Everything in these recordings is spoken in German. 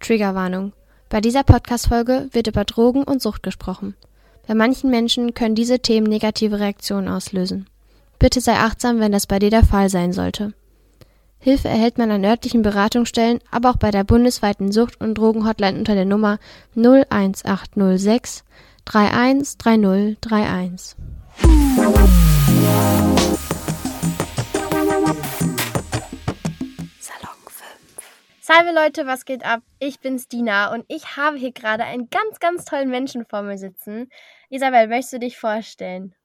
Triggerwarnung. Bei dieser Podcast-Folge wird über Drogen und Sucht gesprochen. Bei manchen Menschen können diese Themen negative Reaktionen auslösen. Bitte sei achtsam, wenn das bei dir der Fall sein sollte. Hilfe erhält man an örtlichen Beratungsstellen, aber auch bei der bundesweiten Sucht- und Drogenhotline unter der Nummer 01806 313031. Salve Leute, was geht ab? Ich bin's Dina und ich habe hier gerade einen ganz, ganz tollen Menschen vor mir sitzen. Isabel, möchtest du dich vorstellen?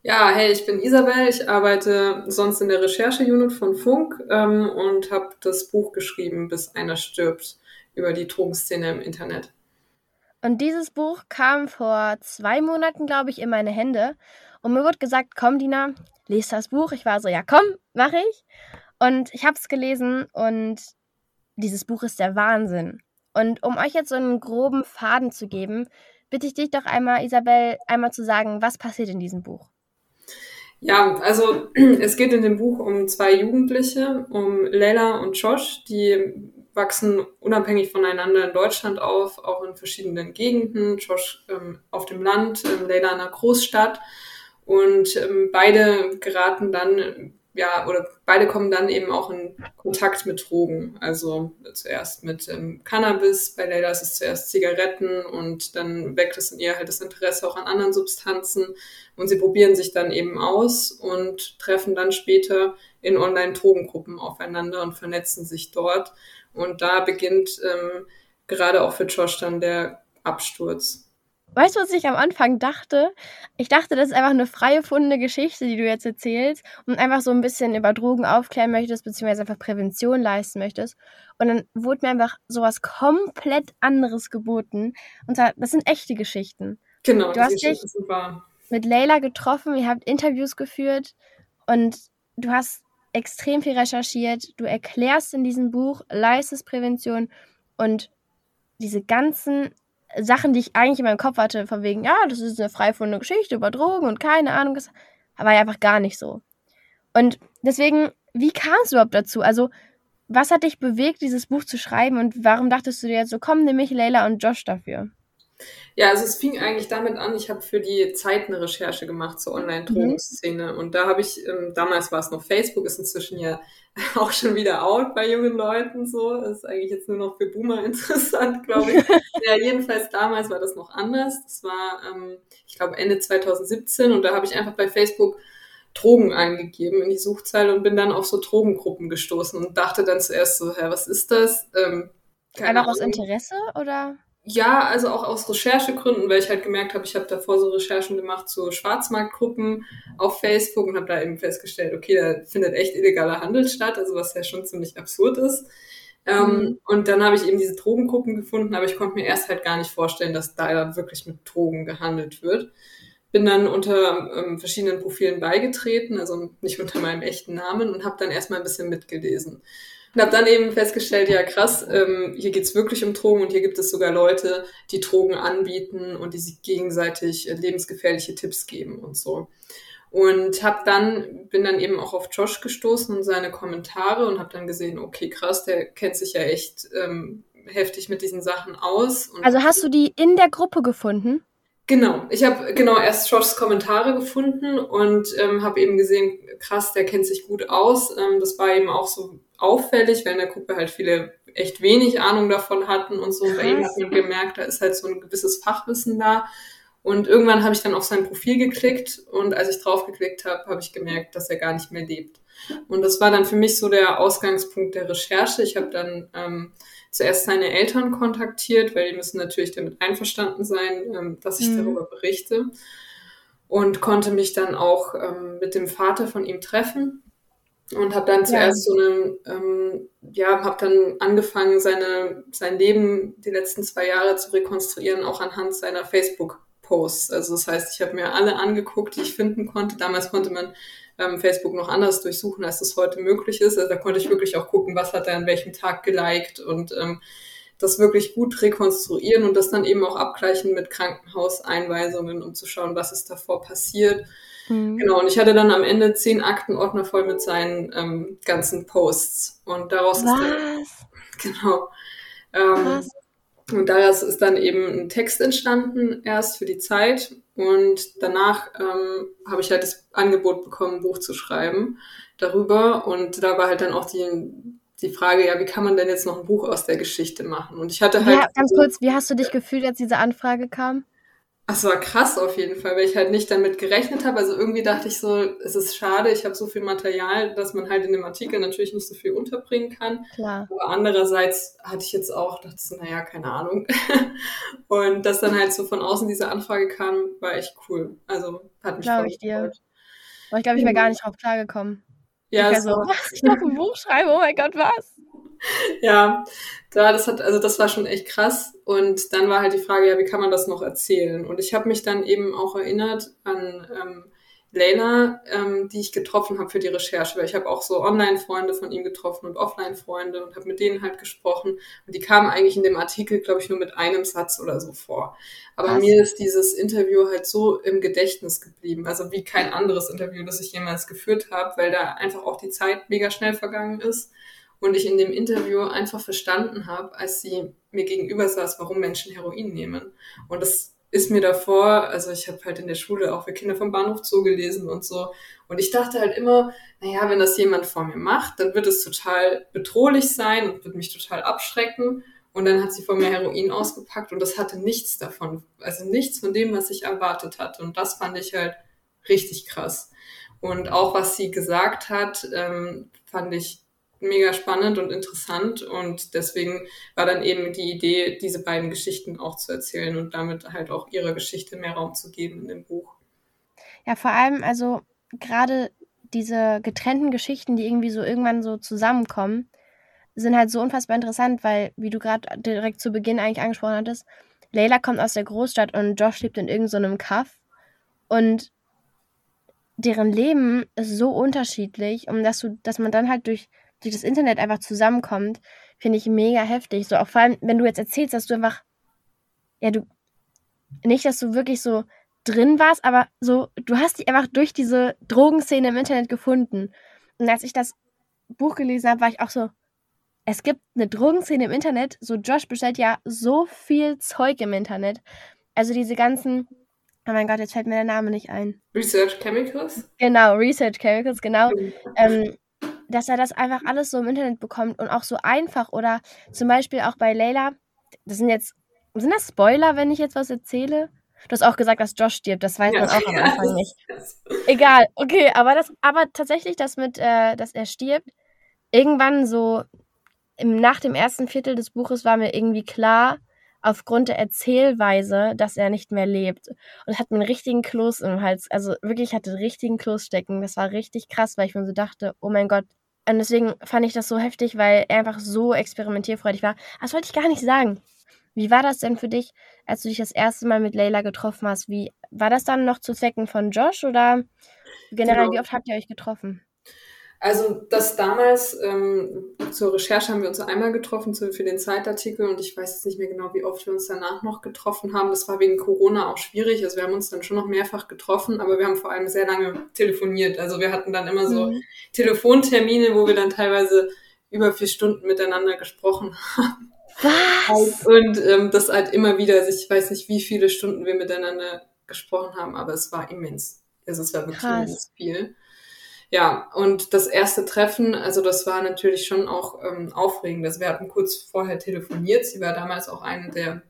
Ja, hey, ich bin Isabel. Ich arbeite sonst in der Recherche-Unit von Funk ähm, und habe das Buch geschrieben, bis einer stirbt, über die Drogenszene im Internet. Und dieses Buch kam vor zwei Monaten, glaube ich, in meine Hände. Und mir wurde gesagt, komm, Dina, lies das Buch. Ich war so, ja, komm, mache ich. Und ich habe es gelesen und dieses Buch ist der Wahnsinn. Und um euch jetzt so einen groben Faden zu geben, bitte ich dich doch einmal, Isabel, einmal zu sagen, was passiert in diesem Buch. Ja, also es geht in dem Buch um zwei Jugendliche, um Leila und Josh, die wachsen unabhängig voneinander in Deutschland auf, auch in verschiedenen Gegenden. Josh ähm, auf dem Land, ähm, Leila in einer Großstadt. Und ähm, beide geraten dann ja, oder beide kommen dann eben auch in Kontakt mit Drogen. Also zuerst mit ähm, Cannabis, bei Leila ist es zuerst Zigaretten und dann weckt es in ihr halt das Interesse auch an anderen Substanzen und sie probieren sich dann eben aus und treffen dann später in Online-Drogengruppen aufeinander und vernetzen sich dort. Und da beginnt ähm, gerade auch für Josh dann der Absturz. Weißt du, was ich am Anfang dachte? Ich dachte, das ist einfach eine freie fundene Geschichte, die du jetzt erzählst und einfach so ein bisschen über Drogen aufklären möchtest, beziehungsweise einfach Prävention leisten möchtest. Und dann wurde mir einfach sowas komplett anderes geboten. Und zwar, das sind echte Geschichten. Genau, du hast dich mit Leila getroffen, ihr habt Interviews geführt und du hast extrem viel recherchiert. Du erklärst in diesem Buch, leistest Prävention und diese ganzen Sachen, die ich eigentlich in meinem Kopf hatte, von wegen, ja, das ist eine freifundene Geschichte über Drogen und keine Ahnung, das war ja einfach gar nicht so. Und deswegen, wie kam es überhaupt dazu? Also, was hat dich bewegt, dieses Buch zu schreiben und warum dachtest du dir jetzt so, komm, nimm mich Leila und Josh dafür? Ja, also es fing eigentlich damit an, ich habe für die Zeit eine Recherche gemacht zur Online-Drogenszene. Mhm. Und da habe ich, ähm, damals war es noch Facebook, ist inzwischen ja auch schon wieder out bei jungen Leuten so. Das ist eigentlich jetzt nur noch für Boomer interessant, glaube ich. ja, jedenfalls damals war das noch anders. Das war, ähm, ich glaube, Ende 2017 und da habe ich einfach bei Facebook Drogen eingegeben in die Suchzeile und bin dann auf so Drogengruppen gestoßen und dachte dann zuerst so, hä, was ist das? Ähm, Einfach aus Interesse oder? Ja, also auch aus Recherchegründen, weil ich halt gemerkt habe, ich habe davor so Recherchen gemacht zu Schwarzmarktgruppen auf Facebook und habe da eben festgestellt, okay, da findet echt illegaler Handel statt, also was ja schon ziemlich absurd ist. Ähm, mhm. Ähm, und dann habe ich eben diese Drogengruppen gefunden, aber ich konnte mir erst halt gar nicht vorstellen, dass da wirklich mit Drogen gehandelt wird. Bin dann unter ähm, verschiedenen Profilen beigetreten, also nicht unter meinem echten Namen und habe dann erstmal ein bisschen mitgelesen. Und habe dann eben festgestellt, ja krass, ähm, hier geht's wirklich um Drogen und hier gibt es sogar Leute, die Drogen anbieten und die sich gegenseitig äh, lebensgefährliche Tipps geben und so. Und hab dann bin dann eben auch auf Josh gestoßen und seine Kommentare und habe dann gesehen, okay, krass, der kennt sich ja echt ähm, heftig mit diesen Sachen aus. also hast du die in der Gruppe gefunden? Genau, ich habe genau erst Joshs Kommentare gefunden und ähm, habe eben gesehen, krass, der kennt sich gut aus. Ähm, das war eben auch so auffällig, weil in der Gruppe halt viele echt wenig Ahnung davon hatten und so. Krass. Bei ihm hat man gemerkt, da ist halt so ein gewisses Fachwissen da. Und irgendwann habe ich dann auf sein Profil geklickt und als ich drauf geklickt habe, habe ich gemerkt, dass er gar nicht mehr lebt. Und das war dann für mich so der Ausgangspunkt der Recherche. Ich habe dann ähm, zuerst seine Eltern kontaktiert, weil die müssen natürlich damit einverstanden sein, ähm, dass ich mhm. darüber berichte. Und konnte mich dann auch ähm, mit dem Vater von ihm treffen und habe dann zuerst ja. so einen, ähm, ja, habe dann angefangen, seine, sein Leben die letzten zwei Jahre zu rekonstruieren, auch anhand seiner Facebook-Posts. Also das heißt, ich habe mir alle angeguckt, die ich finden konnte. Damals konnte man ähm, Facebook noch anders durchsuchen, als das heute möglich ist. Also da konnte ich wirklich auch gucken, was hat er an welchem Tag geliked und ähm, das wirklich gut rekonstruieren und das dann eben auch abgleichen mit Krankenhauseinweisungen, um zu schauen, was ist davor passiert Mhm. Genau, und ich hatte dann am Ende zehn Aktenordner voll mit seinen ähm, ganzen Posts. Und daraus Was? ist der, genau. Ähm, und daraus ist dann eben ein Text entstanden, erst für die Zeit. Und danach ähm, habe ich halt das Angebot bekommen, ein Buch zu schreiben darüber. Und da war halt dann auch die, die Frage, ja, wie kann man denn jetzt noch ein Buch aus der Geschichte machen? Und ich hatte halt. Ja, ganz kurz, wie hast du dich gefühlt, als diese Anfrage kam? Es war krass auf jeden Fall, weil ich halt nicht damit gerechnet habe. Also irgendwie dachte ich so, es ist schade, ich habe so viel Material, dass man halt in dem Artikel natürlich nicht so viel unterbringen kann. Klar. Aber andererseits hatte ich jetzt auch, dachte so, naja, keine Ahnung. Und dass dann halt so von außen diese Anfrage kam, war echt cool. Also hat mich Glaube ich dir. Aber ich glaube, ich wäre gar nicht drauf klargekommen. Ja, ich so, was? Ich darf ein Buch schreiben, oh mein Gott, was? ja, da, das hat, also das war schon echt krass. Und dann war halt die Frage, ja, wie kann man das noch erzählen? Und ich habe mich dann eben auch erinnert an ähm, Leila, ähm, die ich getroffen habe für die Recherche, weil ich habe auch so Online-Freunde von ihm getroffen und Offline-Freunde und habe mit denen halt gesprochen. Und die kamen eigentlich in dem Artikel, glaube ich, nur mit einem Satz oder so vor. Aber Was? mir ist dieses Interview halt so im Gedächtnis geblieben, also wie kein anderes Interview, das ich jemals geführt habe, weil da einfach auch die Zeit mega schnell vergangen ist und ich in dem Interview einfach verstanden habe, als sie mir gegenüber saß, warum Menschen Heroin nehmen. Und das ist mir davor, also ich habe halt in der Schule auch für Kinder vom Bahnhof Zoo gelesen und so. Und ich dachte halt immer, naja, wenn das jemand vor mir macht, dann wird es total bedrohlich sein und wird mich total abschrecken. Und dann hat sie vor mir Heroin ausgepackt und das hatte nichts davon, also nichts von dem, was ich erwartet hatte. Und das fand ich halt richtig krass. Und auch was sie gesagt hat, ähm, fand ich mega spannend und interessant und deswegen war dann eben die Idee, diese beiden Geschichten auch zu erzählen und damit halt auch ihrer Geschichte mehr Raum zu geben in dem Buch. Ja, vor allem, also gerade diese getrennten Geschichten, die irgendwie so irgendwann so zusammenkommen, sind halt so unfassbar interessant, weil, wie du gerade direkt zu Beginn eigentlich angesprochen hattest, Leila kommt aus der Großstadt und Josh lebt in irgendeinem so Kaff und deren Leben ist so unterschiedlich und dass du, dass man dann halt durch durch das Internet einfach zusammenkommt, finde ich mega heftig. So auch vor allem, wenn du jetzt erzählst, dass du einfach, ja, du, nicht, dass du wirklich so drin warst, aber so, du hast dich einfach durch diese Drogenszene im Internet gefunden. Und als ich das Buch gelesen habe, war ich auch so, es gibt eine Drogenszene im Internet. So, Josh bestellt ja so viel Zeug im Internet. Also diese ganzen, oh mein Gott, jetzt fällt mir der Name nicht ein. Research Chemicals? Genau, Research Chemicals, genau. Mhm. Ähm, dass er das einfach alles so im Internet bekommt und auch so einfach oder zum Beispiel auch bei Layla, das sind jetzt, sind das Spoiler, wenn ich jetzt was erzähle? Du hast auch gesagt, dass Josh stirbt, das weiß ja, man auch am Anfang ja, nicht. Egal, okay, aber das, aber tatsächlich, das mit, äh, dass er stirbt, irgendwann so im, nach dem ersten Viertel des Buches war mir irgendwie klar, aufgrund der Erzählweise, dass er nicht mehr lebt. Und hat mir einen richtigen Kloß im Hals, also wirklich hatte einen richtigen Kloß stecken. Das war richtig krass, weil ich mir so dachte, oh mein Gott, und deswegen fand ich das so heftig, weil er einfach so experimentierfreudig war. Das wollte ich gar nicht sagen. Wie war das denn für dich, als du dich das erste Mal mit Leila getroffen hast? Wie war das dann noch zu Zwecken von Josh oder generell, genau. wie oft habt ihr euch getroffen? Also das damals, ähm, zur Recherche haben wir uns einmal getroffen zu, für den Zeitartikel und ich weiß jetzt nicht mehr genau, wie oft wir uns danach noch getroffen haben. Das war wegen Corona auch schwierig. Also wir haben uns dann schon noch mehrfach getroffen, aber wir haben vor allem sehr lange telefoniert. Also wir hatten dann immer so mhm. Telefontermine, wo wir dann teilweise über vier Stunden miteinander gesprochen haben. Was? Und ähm, das halt immer wieder, also ich weiß nicht, wie viele Stunden wir miteinander gesprochen haben, aber es war immens. Also es war wirklich Krass. viel. Ja, und das erste Treffen, also das war natürlich schon auch ähm, aufregend. Also wir hatten kurz vorher telefoniert. Sie war damals auch eine der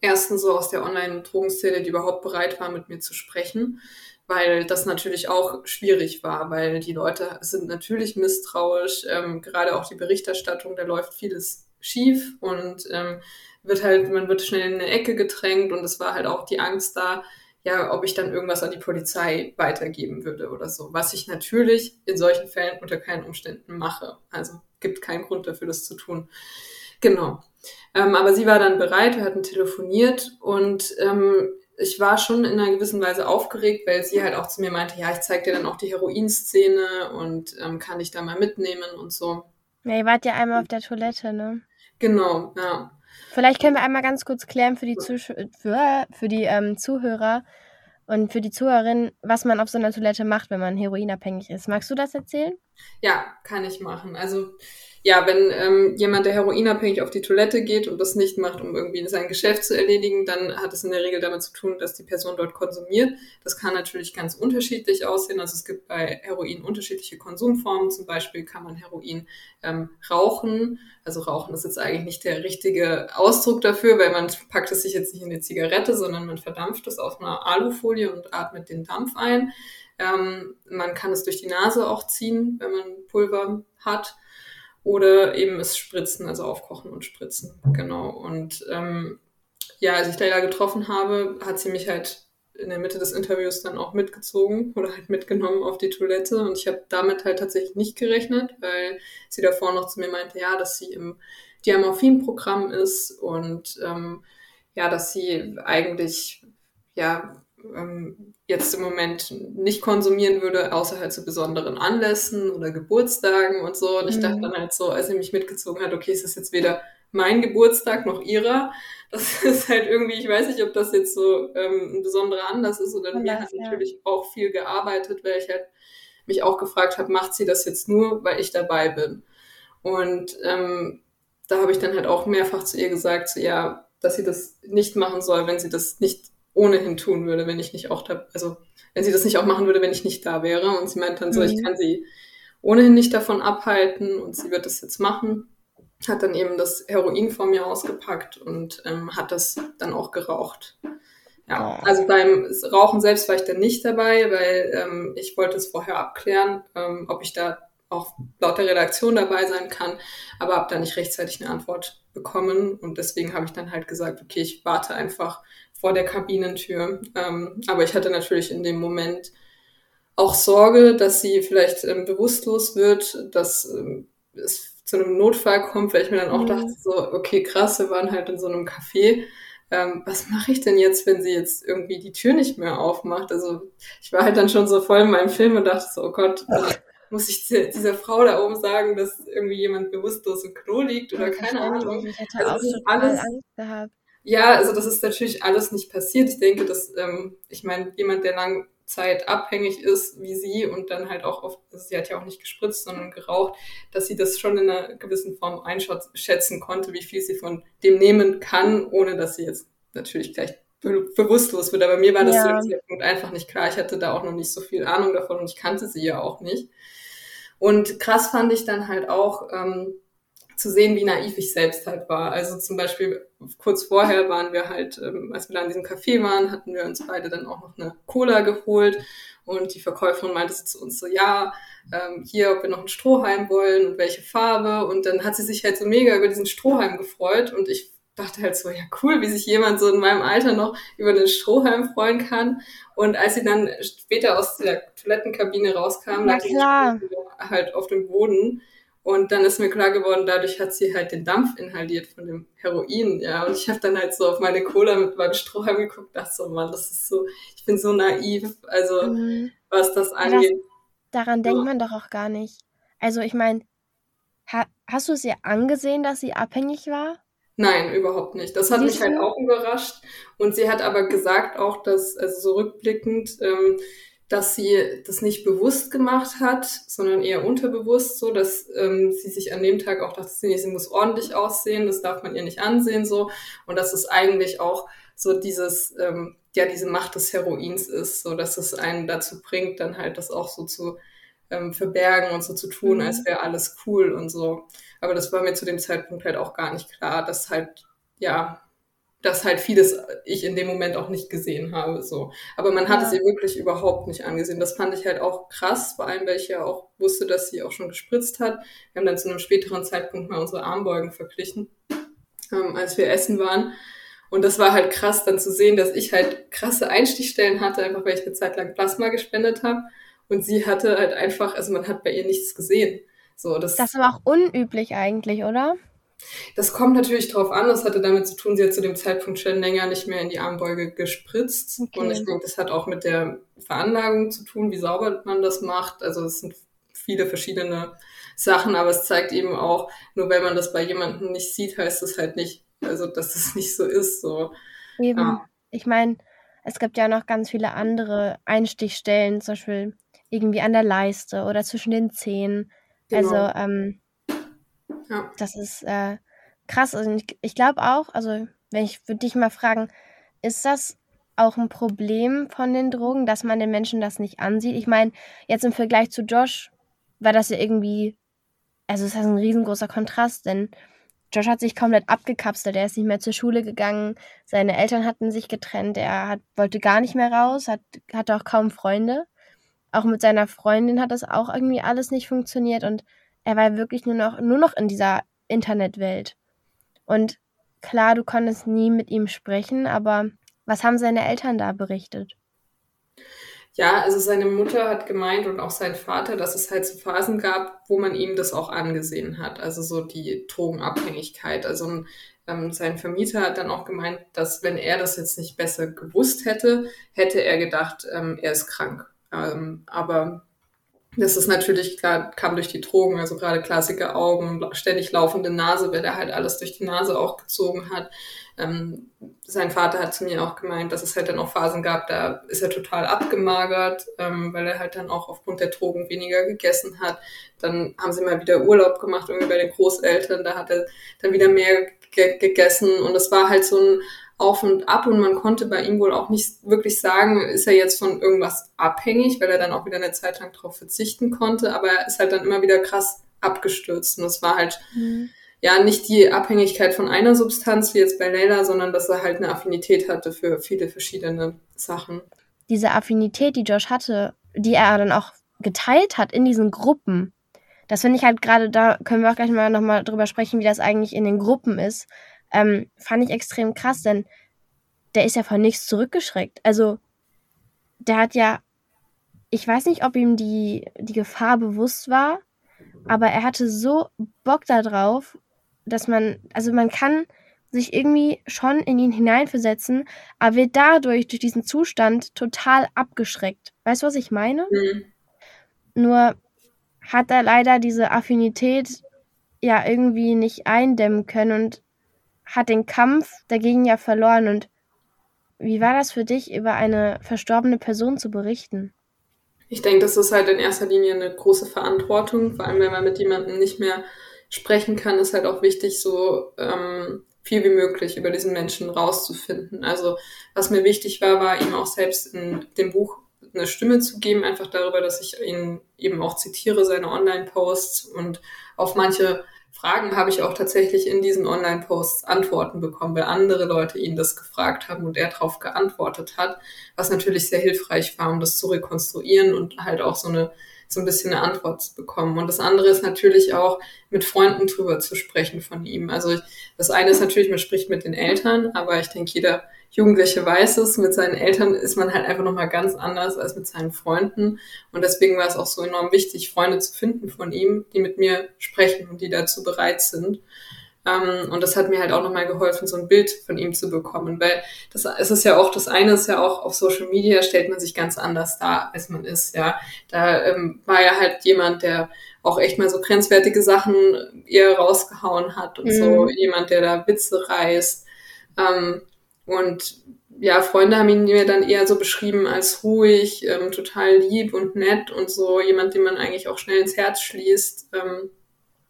ersten so aus der Online-Drogenszene, die überhaupt bereit war, mit mir zu sprechen, weil das natürlich auch schwierig war, weil die Leute sind natürlich misstrauisch, ähm, gerade auch die Berichterstattung, da läuft vieles schief und ähm, wird halt, man wird schnell in eine Ecke gedrängt und es war halt auch die Angst da, ja, ob ich dann irgendwas an die Polizei weitergeben würde oder so. Was ich natürlich in solchen Fällen unter keinen Umständen mache. Also gibt keinen Grund dafür, das zu tun. Genau. Ähm, aber sie war dann bereit, wir hatten telefoniert und ähm, ich war schon in einer gewissen Weise aufgeregt, weil sie halt auch zu mir meinte, ja, ich zeig dir dann auch die Heroinszene und ähm, kann dich da mal mitnehmen und so. Ja, ihr wart ja einmal auf der Toilette, ne? Genau, ja. Vielleicht können wir einmal ganz kurz klären für die, Zusch für, für die ähm, Zuhörer und für die Zuhörerin, was man auf so einer Toilette macht, wenn man heroinabhängig ist. Magst du das erzählen? Ja, kann ich machen. Also ja, wenn ähm, jemand, der heroinabhängig auf die Toilette geht und das nicht macht, um irgendwie sein Geschäft zu erledigen, dann hat es in der Regel damit zu tun, dass die Person dort konsumiert. Das kann natürlich ganz unterschiedlich aussehen. Also es gibt bei Heroin unterschiedliche Konsumformen. Zum Beispiel kann man Heroin ähm, rauchen. Also rauchen ist jetzt eigentlich nicht der richtige Ausdruck dafür, weil man packt es sich jetzt nicht in eine Zigarette, sondern man verdampft es auf einer Alufolie und atmet den Dampf ein. Ähm, man kann es durch die Nase auch ziehen, wenn man Pulver hat oder eben es spritzen, also aufkochen und spritzen. Genau. Und ähm, ja, als ich Leila getroffen habe, hat sie mich halt in der Mitte des Interviews dann auch mitgezogen oder halt mitgenommen auf die Toilette. Und ich habe damit halt tatsächlich nicht gerechnet, weil sie davor noch zu mir meinte, ja, dass sie im Diamorphin-Programm ist und ähm, ja, dass sie eigentlich ja ähm, jetzt im Moment nicht konsumieren würde, außer halt zu besonderen Anlässen oder Geburtstagen und so. Und ich mhm. dachte dann halt so, als sie mich mitgezogen hat, okay, es ist jetzt weder mein Geburtstag noch ihrer. Das ist halt irgendwie, ich weiß nicht, ob das jetzt so ähm, ein besonderer Anlass ist oder mir hat ja. natürlich auch viel gearbeitet, weil ich halt mich auch gefragt habe, macht sie das jetzt nur, weil ich dabei bin? Und ähm, da habe ich dann halt auch mehrfach zu ihr gesagt, so, ja, dass sie das nicht machen soll, wenn sie das nicht ohnehin tun würde, wenn ich nicht auch da, also wenn sie das nicht auch machen würde, wenn ich nicht da wäre. Und sie meint dann so, mhm. ich kann sie ohnehin nicht davon abhalten und sie wird das jetzt machen. Hat dann eben das Heroin vor mir ausgepackt und ähm, hat das dann auch geraucht. Ja, also beim Rauchen selbst war ich dann nicht dabei, weil ähm, ich wollte es vorher abklären, ähm, ob ich da auch laut der Redaktion dabei sein kann, aber habe da nicht rechtzeitig eine Antwort bekommen und deswegen habe ich dann halt gesagt, okay, ich warte einfach vor der Kabinentür. Ähm, aber ich hatte natürlich in dem Moment auch Sorge, dass sie vielleicht ähm, bewusstlos wird, dass ähm, es zu einem Notfall kommt, weil ich mir dann auch mhm. dachte, so, okay, krass, wir waren halt in so einem Café. Ähm, was mache ich denn jetzt, wenn sie jetzt irgendwie die Tür nicht mehr aufmacht? Also ich war halt dann schon so voll in meinem Film und dachte so, oh Gott, muss ich dieser Frau da oben sagen, dass irgendwie jemand bewusstlos im Klo liegt oder keine Ahnung. Ich hätte also auch alles, Angst gehabt. Ja, also das ist natürlich alles nicht passiert. Ich denke, dass, ähm, ich meine, jemand, der lang Zeit abhängig ist wie sie und dann halt auch oft, also sie hat ja auch nicht gespritzt, sondern geraucht, dass sie das schon in einer gewissen Form einschätzen konnte, wie viel sie von dem nehmen kann, ohne dass sie jetzt natürlich gleich be bewusstlos wird. Aber mir war das ja. zu dem Zeitpunkt einfach nicht klar. Ich hatte da auch noch nicht so viel Ahnung davon und ich kannte sie ja auch nicht. Und krass fand ich dann halt auch, ähm, zu sehen, wie naiv ich selbst halt war. Also zum Beispiel kurz vorher waren wir halt, ähm, als wir da in diesem Café waren, hatten wir uns beide dann auch noch eine Cola geholt und die Verkäuferin meinte zu uns so, ja, ähm, hier, ob wir noch einen Strohhalm wollen und welche Farbe und dann hat sie sich halt so mega über diesen Strohhalm gefreut und ich dachte halt so, ja cool, wie sich jemand so in meinem Alter noch über den Strohhalm freuen kann. Und als sie dann später aus der Toilettenkabine rauskam, lag die halt auf dem Boden. Und dann ist mir klar geworden, dadurch hat sie halt den Dampf inhaliert von dem Heroin, ja. Und ich habe dann halt so auf meine Cola mit meinem Strohhalm geguckt, dachte so, Mann, das ist so, ich bin so naiv, also mhm. was das angeht. Das, daran denkt man doch auch gar nicht. Also ich meine, ha, hast du es ihr angesehen, dass sie abhängig war? Nein, überhaupt nicht. Das hat Siehst mich halt auch überrascht. Und sie hat aber gesagt auch, dass, also so rückblickend, ähm, dass sie das nicht bewusst gemacht hat, sondern eher unterbewusst, so dass ähm, sie sich an dem Tag auch dachte, sie, muss ordentlich aussehen, das darf man ihr nicht ansehen, so und dass es eigentlich auch so dieses ähm, ja diese Macht des Heroins ist, so dass es einen dazu bringt, dann halt das auch so zu ähm, verbergen und so zu tun, mhm. als wäre alles cool und so. Aber das war mir zu dem Zeitpunkt halt auch gar nicht klar, dass halt ja dass halt vieles ich in dem Moment auch nicht gesehen habe. So. Aber man hat ja. es ihr wirklich überhaupt nicht angesehen. Das fand ich halt auch krass, vor allem weil ich ja auch wusste, dass sie auch schon gespritzt hat. Wir haben dann zu einem späteren Zeitpunkt mal unsere Armbeugen verglichen, ähm, als wir essen waren. Und das war halt krass, dann zu sehen, dass ich halt krasse Einstichstellen hatte, einfach weil ich eine Zeit lang Plasma gespendet habe. Und sie hatte halt einfach, also man hat bei ihr nichts gesehen. So, das, das ist aber auch unüblich eigentlich, oder? Das kommt natürlich drauf an. Das hatte damit zu tun, sie hat zu dem Zeitpunkt schon länger nicht mehr in die Armbeuge gespritzt. Okay. Und ich denke, das hat auch mit der Veranlagung zu tun, wie sauber man das macht. Also es sind viele verschiedene Sachen, aber es zeigt eben auch, nur wenn man das bei jemandem nicht sieht, heißt es halt nicht, also dass es nicht so ist. So. Eben. Ja. Ich meine, es gibt ja noch ganz viele andere Einstichstellen, zum Beispiel irgendwie an der Leiste oder zwischen den Zähnen. Genau. Also ähm, Ja. Das ist äh, krass. Also ich, ich glaube auch, also wenn ich würde dich mal fragen, ist das auch ein Problem von den Drogen, dass man den Menschen das nicht ansieht? Ich meine, jetzt im Vergleich zu Josh war das ja irgendwie, also es ist ein riesengroßer Kontrast, denn Josh hat sich komplett abgekapselt, er ist nicht mehr zur Schule gegangen, seine Eltern hatten sich getrennt, er hat, wollte gar nicht mehr raus, hat, hatte auch kaum Freunde. Auch mit seiner Freundin hat das auch irgendwie alles nicht funktioniert und er war wirklich nur noch, nur noch in dieser Internetwelt. Und klar, du konntest nie mit ihm sprechen, aber was haben seine Eltern da berichtet? Ja, also seine Mutter hat gemeint und auch sein Vater, dass es halt so Phasen gab, wo man ihm das auch angesehen hat. Also so die Drogenabhängigkeit. Also ähm, sein Vermieter hat dann auch gemeint, dass wenn er das jetzt nicht besser gewusst hätte, hätte er gedacht, ähm, er ist krank. Ähm, aber das ist natürlich klar, kam durch die Drogen, also gerade klassische Augen, ständig laufende Nase, weil er halt alles durch die Nase auch gezogen hat. Ähm, sein Vater hat zu mir auch gemeint, dass es halt dann auch Phasen gab, da ist er total abgemagert, ähm, weil er halt dann auch aufgrund der Drogen weniger gegessen hat. Dann haben sie mal wieder Urlaub gemacht, irgendwie bei den Großeltern, da hat er dann wieder mehr gegessen und es war halt so ein auf und ab und man konnte bei ihm wohl auch nicht wirklich sagen, ist er jetzt von irgendwas abhängig, weil er dann auch wieder eine Zeit lang darauf verzichten konnte, aber er ist halt dann immer wieder krass abgestürzt und es war halt mhm. ja nicht die Abhängigkeit von einer Substanz wie jetzt bei Leila, sondern dass er halt eine Affinität hatte für viele verschiedene Sachen. Diese Affinität, die Josh hatte, die er dann auch geteilt hat in diesen Gruppen, das finde ich halt gerade, da können wir auch gleich mal nochmal drüber sprechen, wie das eigentlich in den Gruppen ist ähm, fand ich extrem krass, denn der ist ja von nichts zurückgeschreckt. Also, der hat ja, ich weiß nicht, ob ihm die, die Gefahr bewusst war, aber er hatte so Bock darauf, dass man, also man kann sich irgendwie schon in ihn hineinversetzen, aber wird dadurch, durch diesen Zustand, total abgeschreckt. Weißt du, was ich meine? Mhm. Nur hat er leider diese Affinität ja irgendwie nicht eindämmen können und hat den Kampf dagegen ja verloren. Und wie war das für dich, über eine verstorbene Person zu berichten? Ich denke, das ist halt in erster Linie eine große Verantwortung, vor allem wenn man mit jemandem nicht mehr sprechen kann, ist halt auch wichtig, so ähm, viel wie möglich über diesen Menschen rauszufinden. Also was mir wichtig war, war ihm auch selbst in dem Buch eine Stimme zu geben, einfach darüber, dass ich ihn eben auch zitiere, seine Online-Posts und auf manche Fragen habe ich auch tatsächlich in diesen Online-Posts Antworten bekommen, weil andere Leute ihn das gefragt haben und er darauf geantwortet hat, was natürlich sehr hilfreich war, um das zu rekonstruieren und halt auch so eine so ein bisschen eine Antwort zu bekommen. Und das andere ist natürlich auch, mit Freunden drüber zu sprechen von ihm. Also ich, das eine ist natürlich, man spricht mit den Eltern, aber ich denke, jeder Jugendliche weiß es, mit seinen Eltern ist man halt einfach nochmal ganz anders als mit seinen Freunden. Und deswegen war es auch so enorm wichtig, Freunde zu finden von ihm, die mit mir sprechen und die dazu bereit sind. Ähm, und das hat mir halt auch nochmal geholfen, so ein Bild von ihm zu bekommen, weil das es ist ja auch, das eine ist ja auch, auf Social Media stellt man sich ganz anders dar, als man ist, ja. Da ähm, war ja halt jemand, der auch echt mal so grenzwertige Sachen eher rausgehauen hat und mhm. so, jemand, der da Witze reißt. Ähm, und ja, Freunde haben ihn mir dann eher so beschrieben als ruhig, ähm, total lieb und nett und so jemand, den man eigentlich auch schnell ins Herz schließt. Ähm,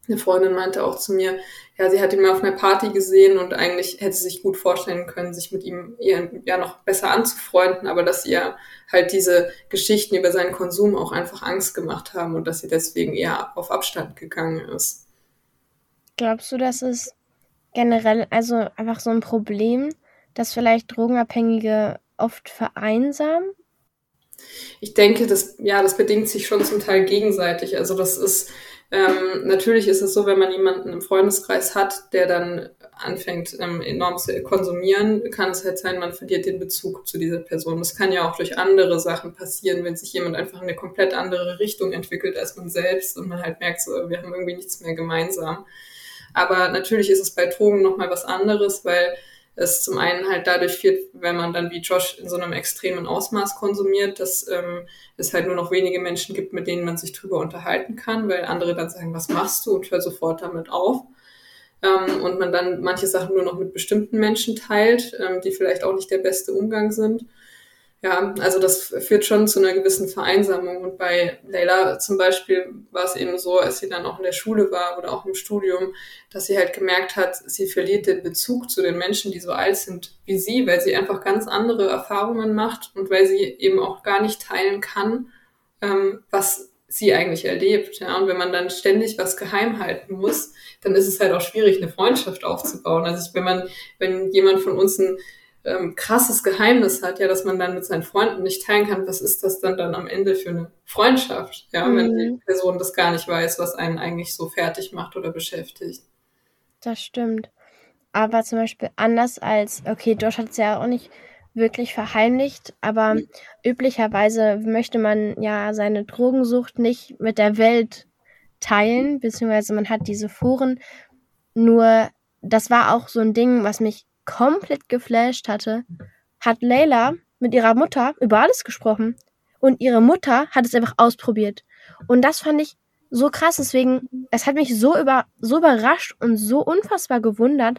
eine Freundin meinte auch zu mir, ja, sie hat ihn mal auf einer Party gesehen und eigentlich hätte sie sich gut vorstellen können, sich mit ihm eher, ja noch besser anzufreunden, aber dass ihr halt diese Geschichten über seinen Konsum auch einfach Angst gemacht haben und dass sie deswegen eher auf Abstand gegangen ist. Glaubst du, dass es generell also einfach so ein Problem dass vielleicht Drogenabhängige oft vereinsamen? Ich denke, das, ja, das bedingt sich schon zum Teil gegenseitig. Also das ist, ähm, natürlich ist es so, wenn man jemanden im Freundeskreis hat, der dann anfängt, ähm, enorm zu konsumieren, kann es halt sein, man verliert den Bezug zu dieser Person. Das kann ja auch durch andere Sachen passieren, wenn sich jemand einfach in eine komplett andere Richtung entwickelt als man selbst und man halt merkt, so, wir haben irgendwie nichts mehr gemeinsam. Aber natürlich ist es bei Drogen nochmal was anderes, weil es zum einen halt dadurch führt, wenn man dann wie Josh in so einem extremen Ausmaß konsumiert, dass ähm, es halt nur noch wenige Menschen gibt, mit denen man sich drüber unterhalten kann, weil andere dann sagen, was machst du und hör sofort damit auf. Ähm, und man dann manche Sachen nur noch mit bestimmten Menschen teilt, ähm, die vielleicht auch nicht der beste Umgang sind. Ja, also das führt schon zu einer gewissen Vereinsamung. Und bei Leila zum Beispiel war es eben so, als sie dann auch in der Schule war oder auch im Studium, dass sie halt gemerkt hat, sie verliert den Bezug zu den Menschen, die so alt sind wie sie, weil sie einfach ganz andere Erfahrungen macht und weil sie eben auch gar nicht teilen kann, ähm, was sie eigentlich erlebt. Ja? Und wenn man dann ständig was geheim halten muss, dann ist es halt auch schwierig, eine Freundschaft aufzubauen. Also wenn man, wenn jemand von uns ein ähm, krasses Geheimnis hat, ja, dass man dann mit seinen Freunden nicht teilen kann, was ist das dann dann am Ende für eine Freundschaft, ja, mhm. wenn die Person das gar nicht weiß, was einen eigentlich so fertig macht oder beschäftigt. Das stimmt. Aber zum Beispiel anders als, okay, Josh hat es ja auch nicht wirklich verheimlicht, aber mhm. üblicherweise möchte man ja seine Drogensucht nicht mit der Welt teilen, beziehungsweise man hat diese Foren. Nur, das war auch so ein Ding, was mich komplett geflasht hatte, hat Layla mit ihrer Mutter über alles gesprochen. Und ihre Mutter hat es einfach ausprobiert. Und das fand ich so krass. Deswegen, es hat mich so, über, so überrascht und so unfassbar gewundert.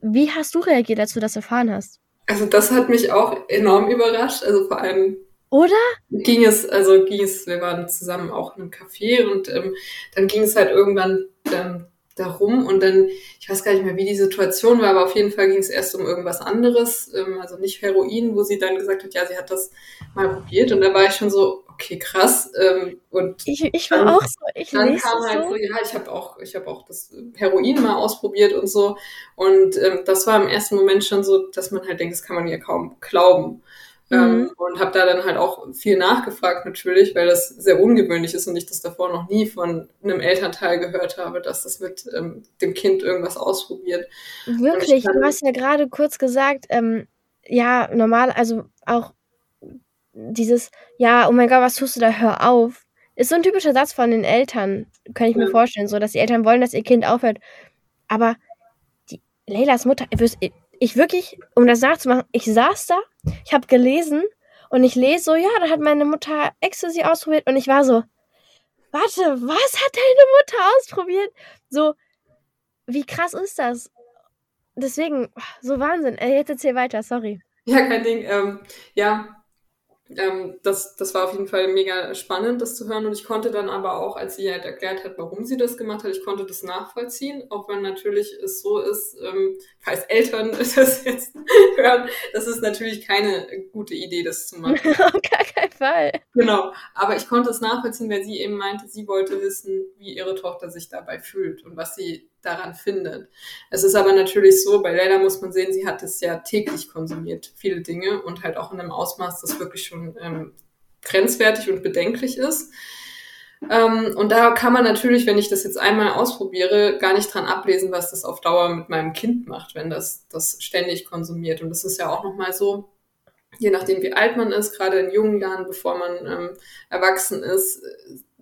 Wie hast du reagiert, als du das erfahren hast? Also das hat mich auch enorm überrascht. Also vor allem oder? Ging es, also ging es, wir waren zusammen auch in einem Café und ähm, dann ging es halt irgendwann ähm, darum und dann, ich weiß gar nicht mehr, wie die Situation war, aber auf jeden Fall ging es erst um irgendwas anderes, ähm, also nicht Heroin, wo sie dann gesagt hat, ja, sie hat das mal probiert und da war ich schon so, okay, krass. Ähm, und ich, ich war dann, auch so, ich Dann kam halt so, ja, ich habe auch, ich habe auch das Heroin mal ausprobiert und so und ähm, das war im ersten Moment schon so, dass man halt denkt, das kann man ja kaum glauben. Ähm, mhm. und habe da dann halt auch viel nachgefragt natürlich, weil das sehr ungewöhnlich ist und ich das davor noch nie von einem Elternteil gehört habe, dass das mit ähm, dem Kind irgendwas ausprobiert. Wirklich, du hast ja gerade kurz gesagt, ähm, ja, normal, also auch dieses, ja, oh mein Gott, was tust du da, hör auf. Ist so ein typischer Satz von den Eltern, kann ich ja. mir vorstellen, so, dass die Eltern wollen, dass ihr Kind aufhört. Aber die Leylas Mutter, ich wirklich, um das nachzumachen, ich saß da, ich habe gelesen und ich lese so, ja, da hat meine Mutter Ecstasy ausprobiert und ich war so, warte, was hat deine Mutter ausprobiert? So, wie krass ist das? Deswegen, so Wahnsinn. Äh, jetzt erzähl weiter, sorry. Ja, kein Ding. Ähm, ja, ähm, das, das war auf jeden Fall mega spannend, das zu hören. Und ich konnte dann aber auch, als sie halt erklärt hat, warum sie das gemacht hat, ich konnte das nachvollziehen. Auch wenn natürlich es so ist, ähm, falls Eltern das jetzt hören, das ist natürlich keine gute Idee, das zu machen. Auf gar keinen Fall. Genau. Aber ich konnte es nachvollziehen, weil sie eben meinte, sie wollte wissen, wie ihre Tochter sich dabei fühlt und was sie daran findet. Es ist aber natürlich so, bei Leila muss man sehen, sie hat es ja täglich konsumiert, viele Dinge und halt auch in einem Ausmaß, das wirklich schon ähm, grenzwertig und bedenklich ist. Ähm, und da kann man natürlich, wenn ich das jetzt einmal ausprobiere, gar nicht dran ablesen, was das auf Dauer mit meinem Kind macht, wenn das das ständig konsumiert. Und das ist ja auch nochmal so, je nachdem wie alt man ist, gerade in jungen Jahren, bevor man ähm, erwachsen ist,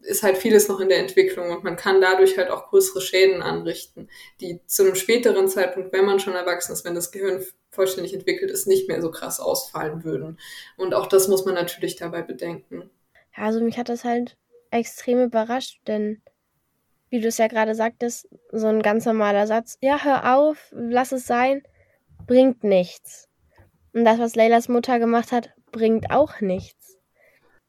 ist halt vieles noch in der Entwicklung und man kann dadurch halt auch größere Schäden anrichten, die zu einem späteren Zeitpunkt, wenn man schon erwachsen ist, wenn das Gehirn vollständig entwickelt ist, nicht mehr so krass ausfallen würden. Und auch das muss man natürlich dabei bedenken. Ja, also mich hat das halt extrem überrascht, denn wie du es ja gerade sagtest, so ein ganz normaler Satz, ja, hör auf, lass es sein, bringt nichts. Und das, was Leylas Mutter gemacht hat, bringt auch nichts.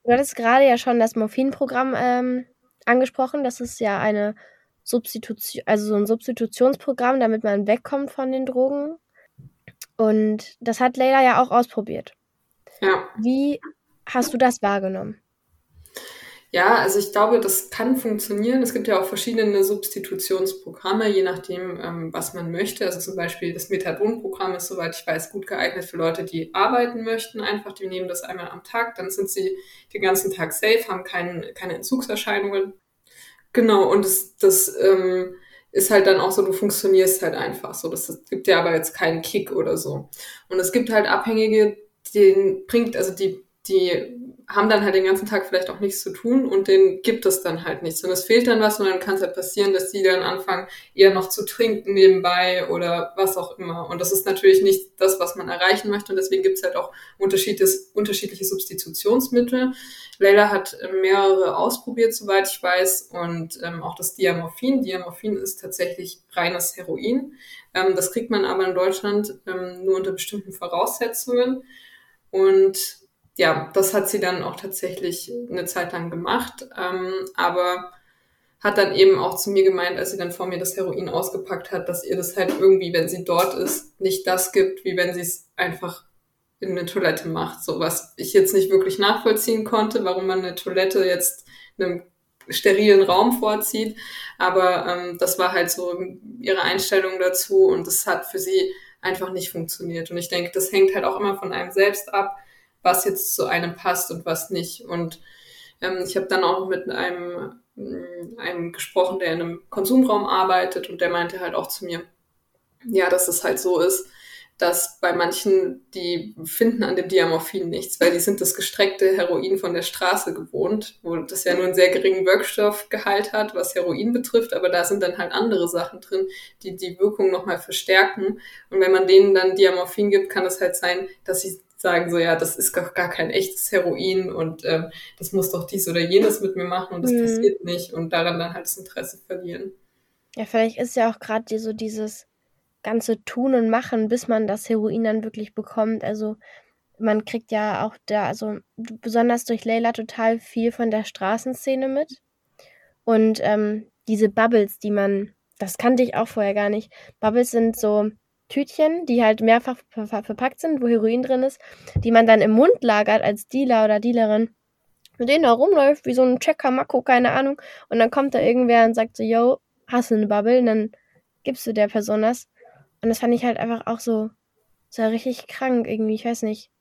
Du hattest gerade ja schon das Morphinprogramm ähm, angesprochen. Das ist ja eine Substitution, also so ein Substitutionsprogramm, damit man wegkommt von den Drogen. Und das hat Leila ja auch ausprobiert. Ja. Wie hast du das wahrgenommen? Ja, also ich glaube, das kann funktionieren. Es gibt ja auch verschiedene Substitutionsprogramme, je nachdem, ähm, was man möchte. Also zum Beispiel das Methadon-Programm ist, soweit ich weiß, gut geeignet für Leute, die arbeiten möchten. Einfach, die nehmen das einmal am Tag, dann sind sie den ganzen Tag safe, haben kein, keine Entzugserscheinungen. Genau, und das, das ähm, ist halt dann auch so, du funktionierst halt einfach so. Das, das gibt dir aber jetzt keinen Kick oder so. Und es gibt halt Abhängige, den bringt, also die, die haben dann halt den ganzen Tag vielleicht auch nichts zu tun und denen gibt es dann halt nichts. Und es fehlt dann was und dann kann es halt passieren, dass die dann anfangen, eher noch zu trinken nebenbei oder was auch immer. Und das ist natürlich nicht das, was man erreichen möchte. Und deswegen gibt es halt auch unterschiedliche Substitutionsmittel. Leila hat mehrere ausprobiert, soweit ich weiß, und ähm, auch das Diamorphin. Diamorphin ist tatsächlich reines Heroin. Ähm, das kriegt man aber in Deutschland ähm, nur unter bestimmten Voraussetzungen. Und ja, das hat sie dann auch tatsächlich eine Zeit lang gemacht, ähm, aber hat dann eben auch zu mir gemeint, als sie dann vor mir das Heroin ausgepackt hat, dass ihr das halt irgendwie, wenn sie dort ist, nicht das gibt, wie wenn sie es einfach in eine Toilette macht. So was ich jetzt nicht wirklich nachvollziehen konnte, warum man eine Toilette jetzt einem sterilen Raum vorzieht. Aber ähm, das war halt so ihre Einstellung dazu und das hat für sie einfach nicht funktioniert. Und ich denke, das hängt halt auch immer von einem selbst ab, was jetzt zu einem passt und was nicht. Und ähm, ich habe dann auch mit einem äh, einem gesprochen, der in einem Konsumraum arbeitet und der meinte halt auch zu mir, ja, dass es halt so ist, dass bei manchen, die finden an dem Diamorphin nichts, weil die sind das gestreckte Heroin von der Straße gewohnt, wo das ja nur einen sehr geringen Wirkstoffgehalt hat, was Heroin betrifft, aber da sind dann halt andere Sachen drin, die die Wirkung nochmal verstärken. Und wenn man denen dann Diamorphin gibt, kann es halt sein, dass sie sagen so, ja, das ist gar, gar kein echtes Heroin und ähm, das muss doch dies oder jenes mit mir machen und das mhm. passiert nicht und daran dann halt das Interesse verlieren. Ja, vielleicht ist ja auch gerade so dieses ganze Tun und Machen, bis man das Heroin dann wirklich bekommt. Also man kriegt ja auch da, also besonders durch Leila total viel von der Straßenszene mit. Und ähm, diese Bubbles, die man, das kannte ich auch vorher gar nicht. Bubbles sind so Tütchen, die halt mehrfach verpackt sind, wo Heroin drin ist, die man dann im Mund lagert als Dealer oder Dealerin, mit denen da rumläuft, wie so ein Checker, Mako, keine Ahnung. Und dann kommt da irgendwer und sagt so, yo, hast du eine Bubble? Und dann gibst du der Person das. Und das fand ich halt einfach auch so, so richtig krank irgendwie, ich weiß nicht.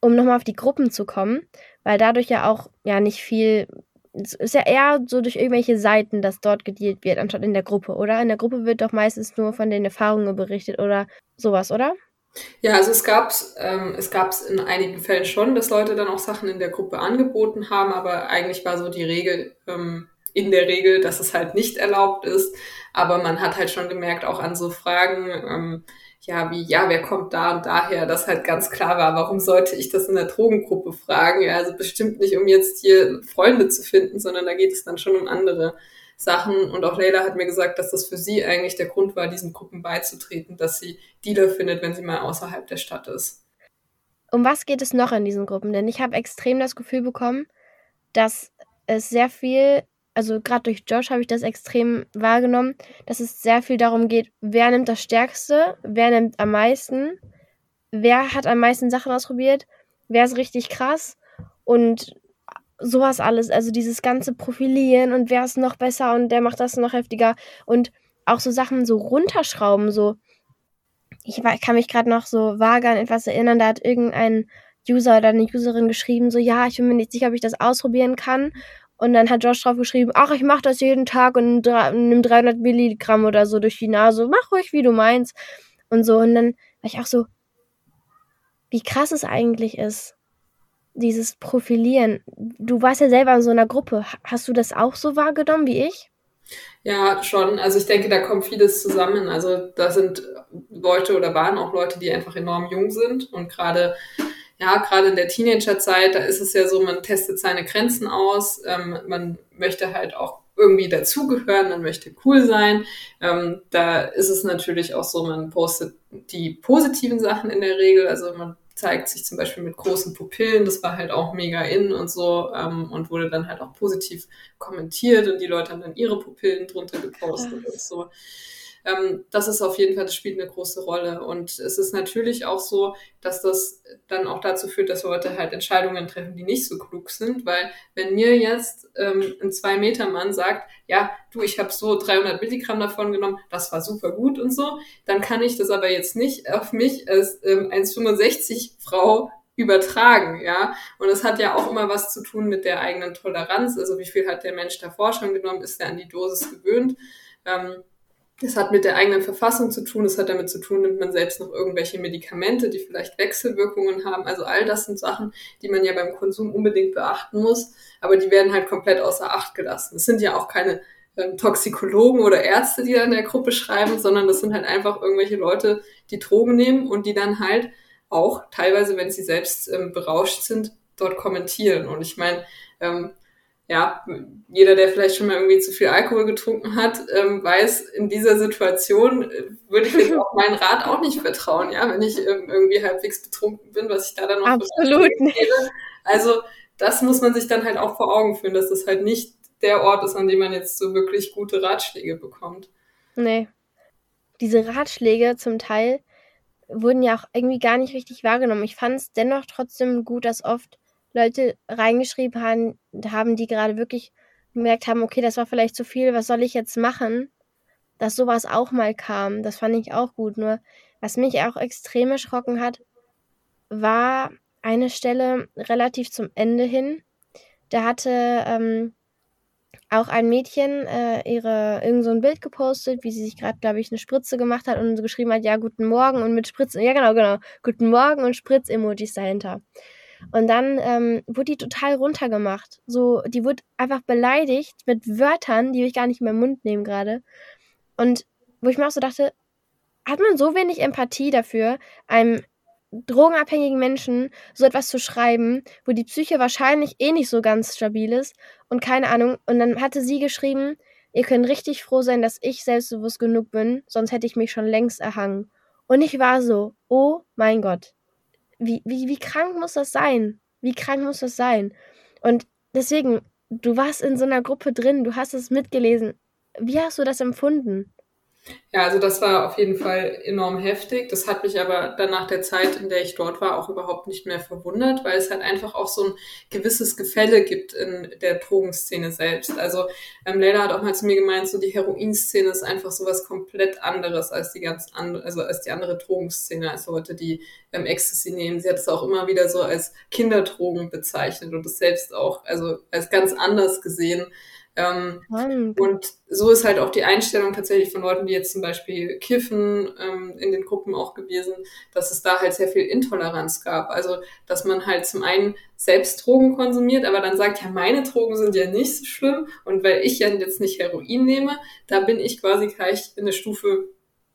Um nochmal auf die Gruppen zu kommen, weil dadurch ja auch ja nicht viel es ist ja eher so durch irgendwelche Seiten, dass dort gedealt wird, anstatt in der Gruppe, oder? In der Gruppe wird doch meistens nur von den Erfahrungen berichtet oder sowas, oder? Ja, also es gab es ähm, es gab's in einigen Fällen schon, dass Leute dann auch Sachen in der Gruppe angeboten haben, aber eigentlich war so die Regel ähm, in der Regel, dass es halt nicht erlaubt ist. Aber man hat halt schon gemerkt, auch an so Fragen, ähm, ja, wie, ja, wer kommt da und daher, dass halt ganz klar war, warum sollte ich das in der Drogengruppe fragen? Ja, also bestimmt nicht, um jetzt hier Freunde zu finden, sondern da geht es dann schon um andere Sachen. Und auch Leila hat mir gesagt, dass das für sie eigentlich der Grund war, diesen Gruppen beizutreten, dass sie Dealer findet, wenn sie mal außerhalb der Stadt ist. Um was geht es noch in diesen Gruppen? Denn ich habe extrem das Gefühl bekommen, dass es sehr viel also gerade durch Josh habe ich das extrem wahrgenommen, dass es sehr viel darum geht, wer nimmt das Stärkste, wer nimmt am meisten, wer hat am meisten Sachen ausprobiert, wer ist richtig krass und sowas alles. Also dieses ganze Profilieren und wer ist noch besser und der macht das noch heftiger und auch so Sachen so runterschrauben, so. Ich kann mich gerade noch so vage an etwas erinnern, da hat irgendein User oder eine Userin geschrieben, so ja, ich bin mir nicht sicher, ob ich das ausprobieren kann. Und dann hat Josh drauf geschrieben, ach, ich mach das jeden Tag und nimm 300 Milligramm oder so durch die Nase. Mach ruhig, wie du meinst. Und so. Und dann war ich auch so, wie krass es eigentlich ist, dieses Profilieren. Du warst ja selber in so einer Gruppe. Hast du das auch so wahrgenommen wie ich? Ja, schon. Also ich denke, da kommt vieles zusammen. Also da sind Leute oder waren auch Leute, die einfach enorm jung sind und gerade ja, gerade in der Teenagerzeit, da ist es ja so, man testet seine Grenzen aus, ähm, man möchte halt auch irgendwie dazugehören, man möchte cool sein. Ähm, da ist es natürlich auch so, man postet die positiven Sachen in der Regel, also man zeigt sich zum Beispiel mit großen Pupillen, das war halt auch mega in und so ähm, und wurde dann halt auch positiv kommentiert und die Leute haben dann ihre Pupillen drunter gepostet und so ähm, das ist auf jeden Fall, das spielt eine große Rolle. Und es ist natürlich auch so, dass das dann auch dazu führt, dass Leute halt Entscheidungen treffen, die nicht so klug sind, weil wenn mir jetzt ähm, ein Zwei-Meter-Mann sagt, ja, du, ich habe so 300 Milligramm davon genommen, das war super gut und so, dann kann ich das aber jetzt nicht auf mich als ähm, 1,65 Frau übertragen, ja. Und es hat ja auch immer was zu tun mit der eigenen Toleranz. Also wie viel hat der Mensch davor schon genommen? Ist er an die Dosis gewöhnt? Ähm, es hat mit der eigenen Verfassung zu tun, es hat damit zu tun, nimmt man selbst noch irgendwelche Medikamente, die vielleicht Wechselwirkungen haben. Also all das sind Sachen, die man ja beim Konsum unbedingt beachten muss, aber die werden halt komplett außer Acht gelassen. Es sind ja auch keine ähm, Toxikologen oder Ärzte, die da in der Gruppe schreiben, sondern das sind halt einfach irgendwelche Leute, die Drogen nehmen und die dann halt auch teilweise, wenn sie selbst ähm, berauscht sind, dort kommentieren. Und ich meine, ähm, ja, jeder, der vielleicht schon mal irgendwie zu viel Alkohol getrunken hat, ähm, weiß, in dieser Situation äh, würde ich jetzt auch meinen Rat auch nicht vertrauen, ja, wenn ich ähm, irgendwie halbwegs betrunken bin, was ich da dann noch Absolut nicht. Also das muss man sich dann halt auch vor Augen führen, dass das halt nicht der Ort ist, an dem man jetzt so wirklich gute Ratschläge bekommt. Nee. Diese Ratschläge zum Teil wurden ja auch irgendwie gar nicht richtig wahrgenommen. Ich fand es dennoch trotzdem gut, dass oft Leute reingeschrieben haben, haben, die gerade wirklich gemerkt haben, okay, das war vielleicht zu viel, was soll ich jetzt machen? Dass sowas auch mal kam, das fand ich auch gut. Nur was mich auch extrem erschrocken hat, war eine Stelle relativ zum Ende hin. Da hatte ähm, auch ein Mädchen äh, ihre irgend so ein Bild gepostet, wie sie sich gerade, glaube ich, eine Spritze gemacht hat und so geschrieben hat, ja, guten Morgen und mit Spritzen, ja genau, genau, guten Morgen und Spritz-Emojis dahinter. Und dann ähm, wurde die total runtergemacht. So, die wurde einfach beleidigt mit Wörtern, die ich gar nicht mehr im Mund nehmen gerade. Und wo ich mir auch so dachte, hat man so wenig Empathie dafür, einem drogenabhängigen Menschen so etwas zu schreiben, wo die Psyche wahrscheinlich eh nicht so ganz stabil ist und keine Ahnung. Und dann hatte sie geschrieben, ihr könnt richtig froh sein, dass ich selbstbewusst genug bin, sonst hätte ich mich schon längst erhangen. Und ich war so, oh mein Gott, wie, wie, wie krank muss das sein? Wie krank muss das sein? Und deswegen, du warst in so einer Gruppe drin, du hast es mitgelesen. Wie hast du das empfunden? Ja, also das war auf jeden Fall enorm heftig. Das hat mich aber dann nach der Zeit, in der ich dort war, auch überhaupt nicht mehr verwundert, weil es halt einfach auch so ein gewisses Gefälle gibt in der Drogenszene selbst. Also ähm, Leila hat auch mal zu mir gemeint, so die Heroinszene ist einfach so was komplett anderes als die ganz andere, also als die andere Drogenszene, als Leute, die ähm, Ecstasy nehmen. Sie hat es auch immer wieder so als Kinderdrogen bezeichnet und es selbst auch also als ganz anders gesehen. Ähm, und so ist halt auch die Einstellung tatsächlich von Leuten, die jetzt zum Beispiel kiffen, ähm, in den Gruppen auch gewesen, dass es da halt sehr viel Intoleranz gab. Also, dass man halt zum einen selbst Drogen konsumiert, aber dann sagt, ja, meine Drogen sind ja nicht so schlimm und weil ich ja jetzt nicht Heroin nehme, da bin ich quasi gleich in eine Stufe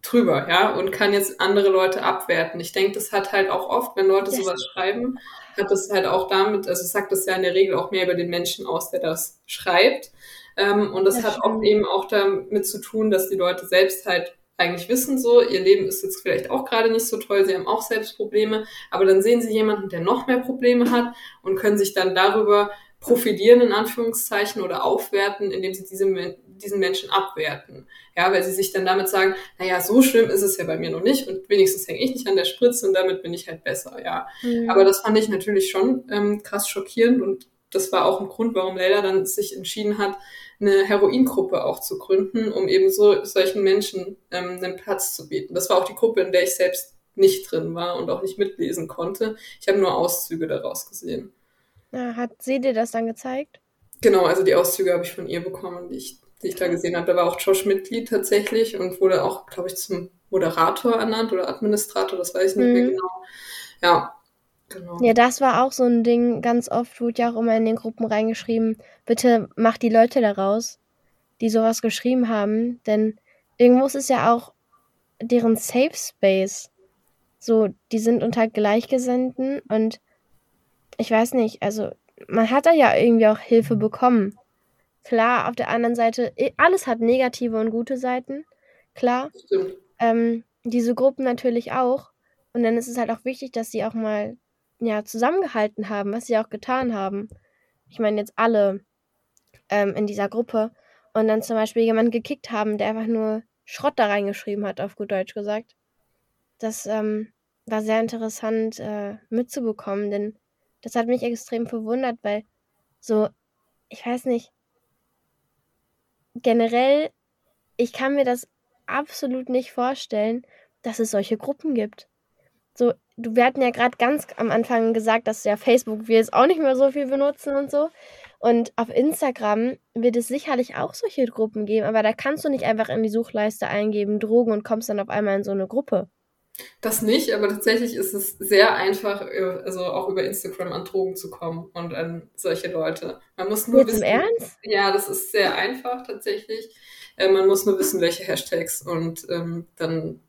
drüber, ja, und kann jetzt andere Leute abwerten. Ich denke, das hat halt auch oft, wenn Leute sowas schreiben, hat das halt auch damit, also sagt das ja in der Regel auch mehr über den Menschen aus, der das schreibt. Ähm, und das, das hat stimmt. auch eben auch damit zu tun, dass die Leute selbst halt eigentlich wissen so, ihr Leben ist jetzt vielleicht auch gerade nicht so toll, sie haben auch selbst Probleme, aber dann sehen sie jemanden, der noch mehr Probleme hat und können sich dann darüber profilieren in Anführungszeichen oder aufwerten, indem sie diese, diesen Menschen abwerten. Ja, weil sie sich dann damit sagen, naja, so schlimm ist es ja bei mir noch nicht und wenigstens hänge ich nicht an der Spritze und damit bin ich halt besser, ja. Mhm. Aber das fand ich natürlich schon ähm, krass schockierend und das war auch ein Grund, warum Leila dann sich entschieden hat, eine Heroingruppe auch zu gründen, um eben so solchen Menschen ähm, einen Platz zu bieten. Das war auch die Gruppe, in der ich selbst nicht drin war und auch nicht mitlesen konnte. Ich habe nur Auszüge daraus gesehen. Hat sie dir das dann gezeigt? Genau, also die Auszüge habe ich von ihr bekommen, die ich, die ich da gesehen habe. Da war auch Josh Mitglied tatsächlich und wurde auch, glaube ich, zum Moderator ernannt oder Administrator, das weiß ich nicht mhm. mehr genau. Ja, Genau. Ja, das war auch so ein Ding. Ganz oft wurde ja auch immer in den Gruppen reingeschrieben, bitte mach die Leute daraus, die sowas geschrieben haben. Denn irgendwo ist es ja auch deren Safe Space. So, die sind unter Gleichgesinnten und ich weiß nicht, also man hat da ja irgendwie auch Hilfe bekommen. Klar, auf der anderen Seite, alles hat negative und gute Seiten. Klar. Ähm, diese Gruppen natürlich auch. Und dann ist es halt auch wichtig, dass sie auch mal ja, zusammengehalten haben, was sie auch getan haben. Ich meine jetzt alle ähm, in dieser Gruppe. Und dann zum Beispiel jemanden gekickt haben, der einfach nur Schrott da reingeschrieben hat, auf gut Deutsch gesagt. Das ähm, war sehr interessant äh, mitzubekommen, denn das hat mich extrem verwundert, weil so, ich weiß nicht, generell, ich kann mir das absolut nicht vorstellen, dass es solche Gruppen gibt. So, du, wir hatten ja gerade ganz am Anfang gesagt, dass ja Facebook wir jetzt auch nicht mehr so viel benutzen und so. Und auf Instagram wird es sicherlich auch solche Gruppen geben, aber da kannst du nicht einfach in die Suchleiste eingeben Drogen und kommst dann auf einmal in so eine Gruppe. Das nicht, aber tatsächlich ist es sehr einfach, äh, also auch über Instagram an Drogen zu kommen und an solche Leute. Man muss nur Jetzt wissen. Im Ernst? Ja, das ist sehr einfach tatsächlich. Äh, man muss nur wissen, welche Hashtags und ähm, dann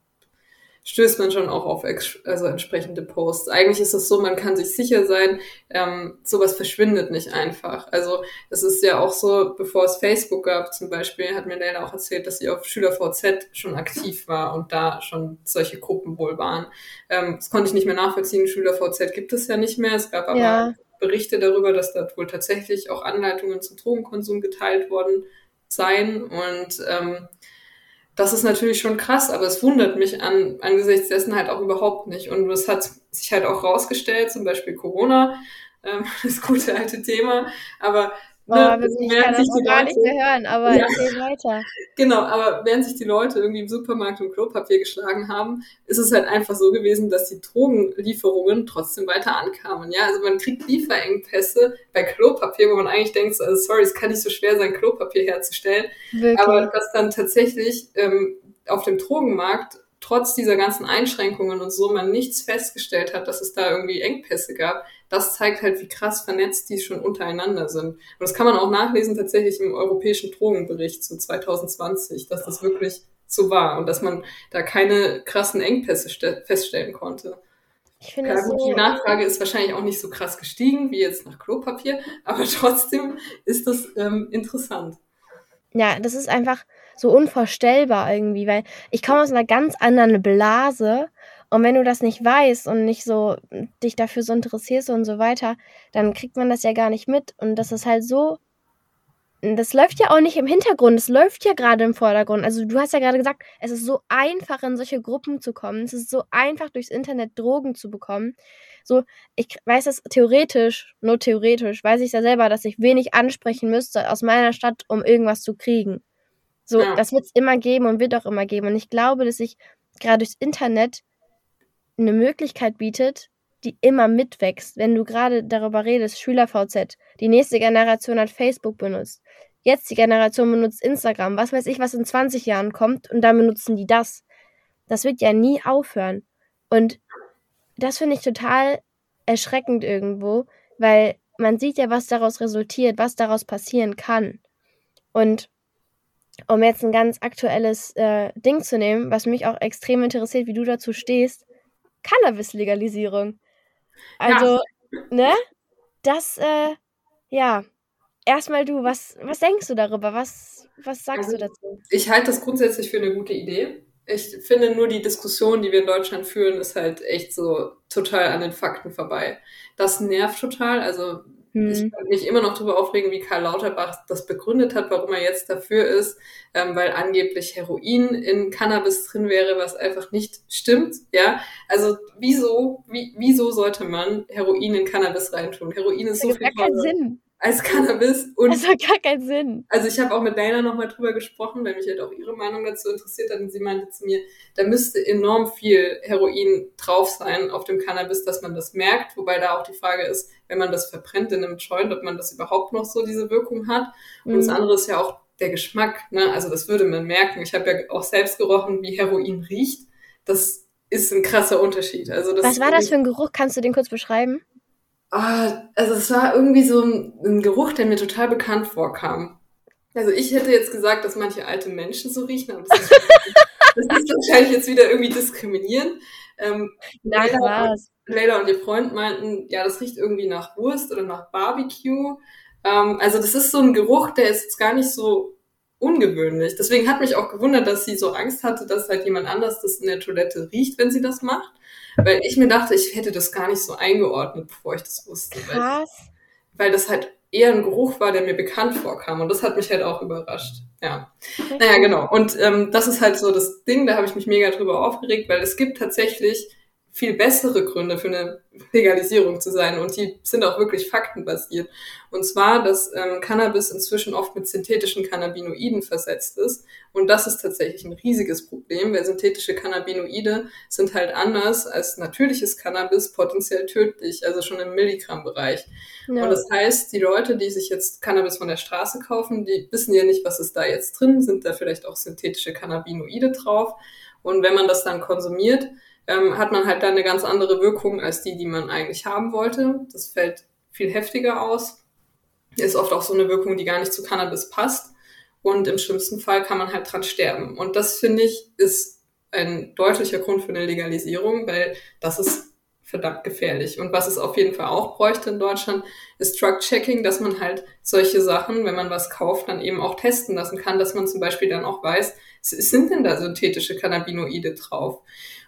stößt man schon auch auf also entsprechende Posts. Eigentlich ist es so, man kann sich sicher sein, ähm, sowas verschwindet nicht einfach. Also es ist ja auch so, bevor es Facebook gab zum Beispiel, hat mir Leila auch erzählt, dass sie auf SchülerVZ schon aktiv war und da schon solche Gruppen wohl waren. Ähm, das konnte ich nicht mehr nachvollziehen. SchülerVZ gibt es ja nicht mehr. Es gab aber ja. Berichte darüber, dass dort wohl tatsächlich auch Anleitungen zum Drogenkonsum geteilt worden seien und ähm, das ist natürlich schon krass, aber es wundert mich an, angesichts dessen halt auch überhaupt nicht. Und es hat sich halt auch rausgestellt, zum Beispiel Corona, ähm, das gute alte Thema, aber Boah, ne, ich kann das auch gar nicht mehr hören, aber ja. erzähl weiter. Genau, aber während sich die Leute irgendwie im Supermarkt um Klopapier geschlagen haben, ist es halt einfach so gewesen, dass die Drogenlieferungen trotzdem weiter ankamen. Ja, also man kriegt Lieferengpässe bei Klopapier, wo man eigentlich denkt, also sorry, es kann nicht so schwer sein, Klopapier herzustellen. Wirklich? Aber dass dann tatsächlich ähm, auf dem Drogenmarkt trotz dieser ganzen Einschränkungen und so man nichts festgestellt hat, dass es da irgendwie Engpässe gab, das zeigt halt, wie krass vernetzt die schon untereinander sind. Und das kann man auch nachlesen tatsächlich im europäischen Drogenbericht zu 2020, dass das wirklich so war und dass man da keine krassen Engpässe feststellen konnte. Ich finde ja, gut, so die Nachfrage ist wahrscheinlich auch nicht so krass gestiegen wie jetzt nach Klopapier, aber trotzdem ist das ähm, interessant. Ja, das ist einfach, so unvorstellbar irgendwie, weil ich komme aus einer ganz anderen Blase und wenn du das nicht weißt und nicht so dich dafür so interessierst und so weiter, dann kriegt man das ja gar nicht mit und das ist halt so das läuft ja auch nicht im Hintergrund, es läuft ja gerade im Vordergrund. Also du hast ja gerade gesagt, es ist so einfach in solche Gruppen zu kommen. Es ist so einfach durchs Internet Drogen zu bekommen. So, ich weiß es theoretisch, nur theoretisch, weiß ich ja selber, dass ich wenig ansprechen müsste aus meiner Stadt, um irgendwas zu kriegen. So, ja. das wird es immer geben und wird auch immer geben. Und ich glaube, dass sich gerade durchs Internet eine Möglichkeit bietet, die immer mitwächst. Wenn du gerade darüber redest, SchülerVZ, die nächste Generation hat Facebook benutzt. Jetzt die Generation benutzt Instagram. Was weiß ich, was in 20 Jahren kommt und dann benutzen die das. Das wird ja nie aufhören. Und das finde ich total erschreckend irgendwo, weil man sieht ja, was daraus resultiert, was daraus passieren kann. Und um jetzt ein ganz aktuelles äh, Ding zu nehmen, was mich auch extrem interessiert, wie du dazu stehst, Cannabis-Legalisierung. Also, ja. ne? Das, äh, ja. Erstmal du, was, was denkst du darüber? Was, was sagst also, du dazu? Ich halte das grundsätzlich für eine gute Idee. Ich finde nur die Diskussion, die wir in Deutschland führen, ist halt echt so total an den Fakten vorbei. Das nervt total. Also hm. Ich kann mich immer noch darüber aufregen, wie Karl Lauterbach das begründet hat, warum er jetzt dafür ist, ähm, weil angeblich Heroin in Cannabis drin wäre, was einfach nicht stimmt. Ja, also wieso, wie, wieso sollte man Heroin in Cannabis reintun? Heroin ist das so viel gar keinen Sinn als Cannabis. Und das hat gar keinen Sinn. Also ich habe auch mit Leila nochmal drüber gesprochen, weil mich halt auch ihre Meinung dazu interessiert hat. Und sie meinte zu mir, da müsste enorm viel Heroin drauf sein auf dem Cannabis, dass man das merkt. Wobei da auch die Frage ist, wenn man das verbrennt in einem Joint, ob man das überhaupt noch so diese Wirkung hat. Und mhm. das andere ist ja auch der Geschmack. Ne? Also das würde man merken. Ich habe ja auch selbst gerochen, wie Heroin riecht. Das ist ein krasser Unterschied. Also das Was war das für ein Geruch? Kannst du den kurz beschreiben? Ah, also es war irgendwie so ein, ein, Geruch, der mir total bekannt vorkam. Also ich hätte jetzt gesagt, dass manche alte Menschen so riechen, aber das ist, das ist wahrscheinlich jetzt wieder irgendwie diskriminierend. Ähm, Nein, Leila, was? Leila und ihr Freund meinten, ja, das riecht irgendwie nach Wurst oder nach Barbecue. Ähm, also das ist so ein Geruch, der ist jetzt gar nicht so ungewöhnlich. Deswegen hat mich auch gewundert, dass sie so Angst hatte, dass halt jemand anders das in der Toilette riecht, wenn sie das macht. Weil ich mir dachte, ich hätte das gar nicht so eingeordnet, bevor ich das wusste. Krass. Weil, weil das halt eher ein Geruch war, der mir bekannt vorkam. Und das hat mich halt auch überrascht. Ja. Naja, genau. Und ähm, das ist halt so das Ding, da habe ich mich mega drüber aufgeregt, weil es gibt tatsächlich viel bessere Gründe für eine Legalisierung zu sein und die sind auch wirklich faktenbasiert. Und zwar, dass ähm, Cannabis inzwischen oft mit synthetischen Cannabinoiden versetzt ist und das ist tatsächlich ein riesiges Problem, weil synthetische Cannabinoide sind halt anders als natürliches Cannabis potenziell tödlich, also schon im Milligramm-Bereich. Ja. Und das heißt, die Leute, die sich jetzt Cannabis von der Straße kaufen, die wissen ja nicht, was ist da jetzt drin, sind da vielleicht auch synthetische Cannabinoide drauf und wenn man das dann konsumiert, ähm, hat man halt dann eine ganz andere Wirkung als die, die man eigentlich haben wollte. Das fällt viel heftiger aus. Ist oft auch so eine Wirkung, die gar nicht zu Cannabis passt. Und im schlimmsten Fall kann man halt dran sterben. Und das finde ich ist ein deutlicher Grund für eine Legalisierung, weil das ist verdammt gefährlich. Und was es auf jeden Fall auch bräuchte in Deutschland, ist Drug-Checking, dass man halt solche Sachen, wenn man was kauft, dann eben auch testen lassen kann, dass man zum Beispiel dann auch weiß, sind denn da synthetische Cannabinoide drauf?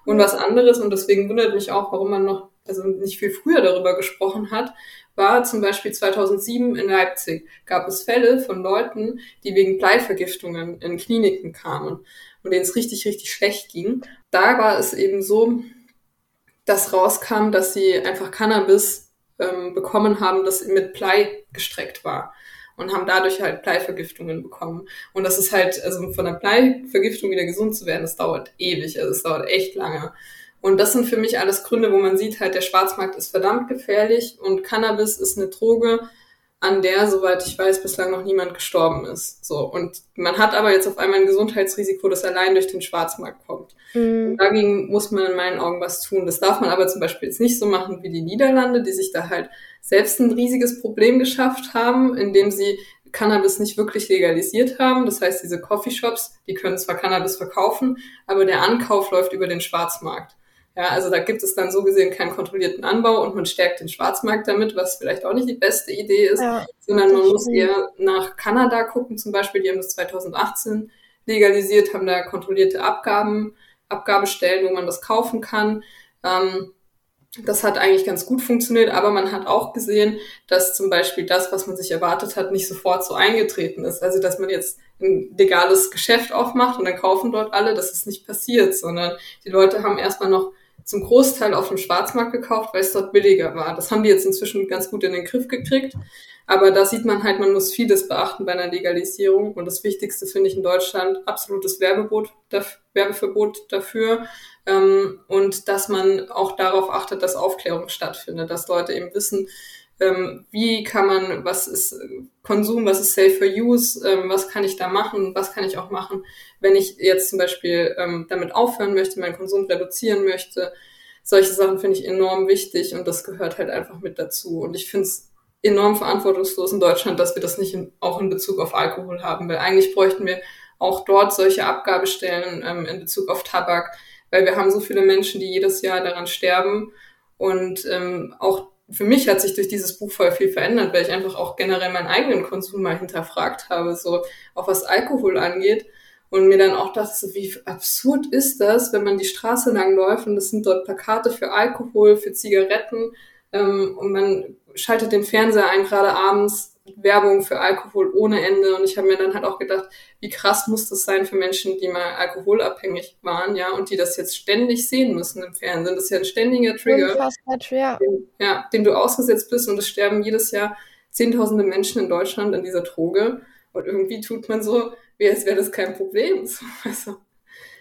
Und was anderes, und deswegen wundert mich auch, warum man noch also nicht viel früher darüber gesprochen hat, war zum Beispiel 2007 in Leipzig gab es Fälle von Leuten, die wegen Bleivergiftungen in Kliniken kamen und denen es richtig, richtig schlecht ging. Da war es eben so, dass rauskam, dass sie einfach Cannabis ähm, bekommen haben, das mit Blei gestreckt war und haben dadurch halt Bleivergiftungen bekommen. Und das ist halt, also von der Bleivergiftung wieder gesund zu werden, das dauert ewig, also es dauert echt lange. Und das sind für mich alles Gründe, wo man sieht halt, der Schwarzmarkt ist verdammt gefährlich und Cannabis ist eine Droge, an der, soweit ich weiß, bislang noch niemand gestorben ist. So. Und man hat aber jetzt auf einmal ein Gesundheitsrisiko, das allein durch den Schwarzmarkt kommt. Mhm. dagegen muss man in meinen Augen was tun. Das darf man aber zum Beispiel jetzt nicht so machen wie die Niederlande, die sich da halt selbst ein riesiges Problem geschafft haben, indem sie Cannabis nicht wirklich legalisiert haben. Das heißt, diese Coffeeshops, die können zwar Cannabis verkaufen, aber der Ankauf läuft über den Schwarzmarkt. Ja, also da gibt es dann so gesehen keinen kontrollierten Anbau und man stärkt den Schwarzmarkt damit, was vielleicht auch nicht die beste Idee ist, ja, sondern man muss eher nach Kanada gucken zum Beispiel. Die haben das 2018 legalisiert, haben da kontrollierte Abgaben, Abgabestellen, wo man das kaufen kann. Ähm, das hat eigentlich ganz gut funktioniert, aber man hat auch gesehen, dass zum Beispiel das, was man sich erwartet hat, nicht sofort so eingetreten ist. Also, dass man jetzt ein legales Geschäft aufmacht und dann kaufen dort alle, das ist nicht passiert, sondern die Leute haben erstmal noch zum Großteil auf dem Schwarzmarkt gekauft, weil es dort billiger war. Das haben die jetzt inzwischen ganz gut in den Griff gekriegt. Aber da sieht man halt, man muss vieles beachten bei einer Legalisierung. Und das Wichtigste finde ich in Deutschland absolutes Werbebot, Werbeverbot dafür. Ähm, und dass man auch darauf achtet, dass Aufklärung stattfindet, dass Leute eben wissen, ähm, wie kann man, was ist Konsum, was ist Safe for Use, ähm, was kann ich da machen, was kann ich auch machen, wenn ich jetzt zum Beispiel ähm, damit aufhören möchte, meinen Konsum reduzieren möchte. Solche Sachen finde ich enorm wichtig und das gehört halt einfach mit dazu. Und ich finde es enorm verantwortungslos in Deutschland, dass wir das nicht in, auch in Bezug auf Alkohol haben, weil eigentlich bräuchten wir auch dort solche Abgabestellen ähm, in Bezug auf Tabak, weil wir haben so viele Menschen, die jedes Jahr daran sterben und ähm, auch für mich hat sich durch dieses Buch voll viel verändert, weil ich einfach auch generell meinen eigenen Konsum mal hinterfragt habe, so auch was Alkohol angeht. Und mir dann auch dachte, wie absurd ist das, wenn man die Straße lang läuft und es sind dort Plakate für Alkohol, für Zigaretten ähm, und man schaltet den Fernseher ein, gerade abends Werbung für Alkohol ohne Ende. Und ich habe mir dann halt auch gedacht, wie krass muss das sein für Menschen, die mal alkoholabhängig waren, ja, und die das jetzt ständig sehen müssen im Fernsehen. Das ist ja ein ständiger Trigger, ja. Dem, ja, dem du ausgesetzt bist und es sterben jedes Jahr zehntausende Menschen in Deutschland an dieser Droge. Und irgendwie tut man so, wie als wäre das kein Problem. So, also,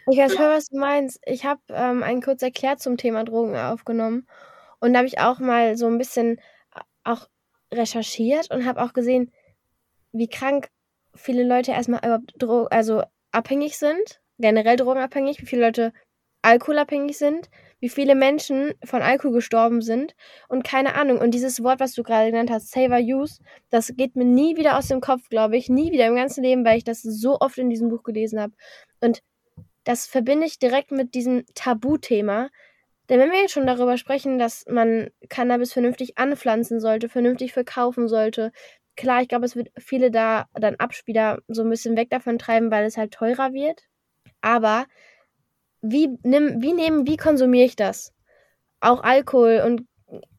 ich weiß ja. was du meinst. Ich habe ähm, einen kurz erklärt zum Thema Drogen aufgenommen. Und da habe ich auch mal so ein bisschen äh, auch recherchiert und habe auch gesehen, wie krank viele Leute erstmal überhaupt Dro also abhängig sind, generell drogenabhängig, wie viele Leute alkoholabhängig sind, wie viele Menschen von Alkohol gestorben sind und keine Ahnung. Und dieses Wort, was du gerade genannt hast, Saver Use, das geht mir nie wieder aus dem Kopf, glaube ich, nie wieder im ganzen Leben, weil ich das so oft in diesem Buch gelesen habe. Und das verbinde ich direkt mit diesem Tabuthema, denn wenn wir jetzt schon darüber sprechen, dass man Cannabis vernünftig anpflanzen sollte, vernünftig verkaufen sollte, klar, ich glaube, es wird viele da dann Abspieler so ein bisschen weg davon treiben, weil es halt teurer wird. Aber wie, nimm, wie nehmen, wie konsumiere ich das? Auch Alkohol und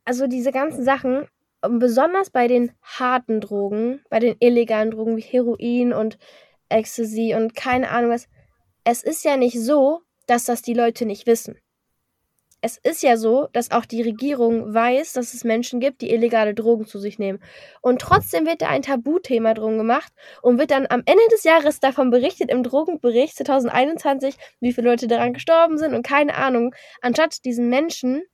also diese ganzen Sachen, besonders bei den harten Drogen, bei den illegalen Drogen wie Heroin und Ecstasy und keine Ahnung was. Es ist ja nicht so, dass das die Leute nicht wissen es ist ja so, dass auch die Regierung weiß, dass es Menschen gibt, die illegale Drogen zu sich nehmen. Und trotzdem wird da ein Tabuthema drum gemacht und wird dann am Ende des Jahres davon berichtet im Drogenbericht 2021, wie viele Leute daran gestorben sind und keine Ahnung. Anstatt diesen Menschen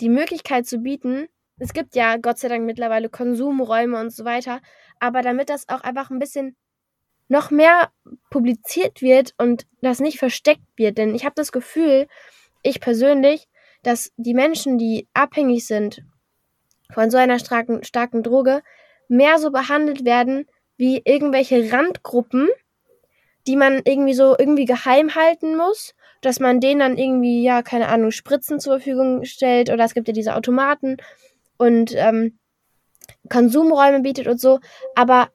die Möglichkeit zu bieten, es gibt ja Gott sei Dank mittlerweile Konsumräume und so weiter, aber damit das auch einfach ein bisschen noch mehr publiziert wird und das nicht versteckt wird, denn ich habe das Gefühl, ich persönlich, dass die Menschen, die abhängig sind von so einer starken, starken Droge, mehr so behandelt werden wie irgendwelche Randgruppen, die man irgendwie so irgendwie geheim halten muss, dass man denen dann irgendwie, ja, keine Ahnung, Spritzen zur Verfügung stellt oder es gibt ja diese Automaten und ähm, Konsumräume bietet und so, aber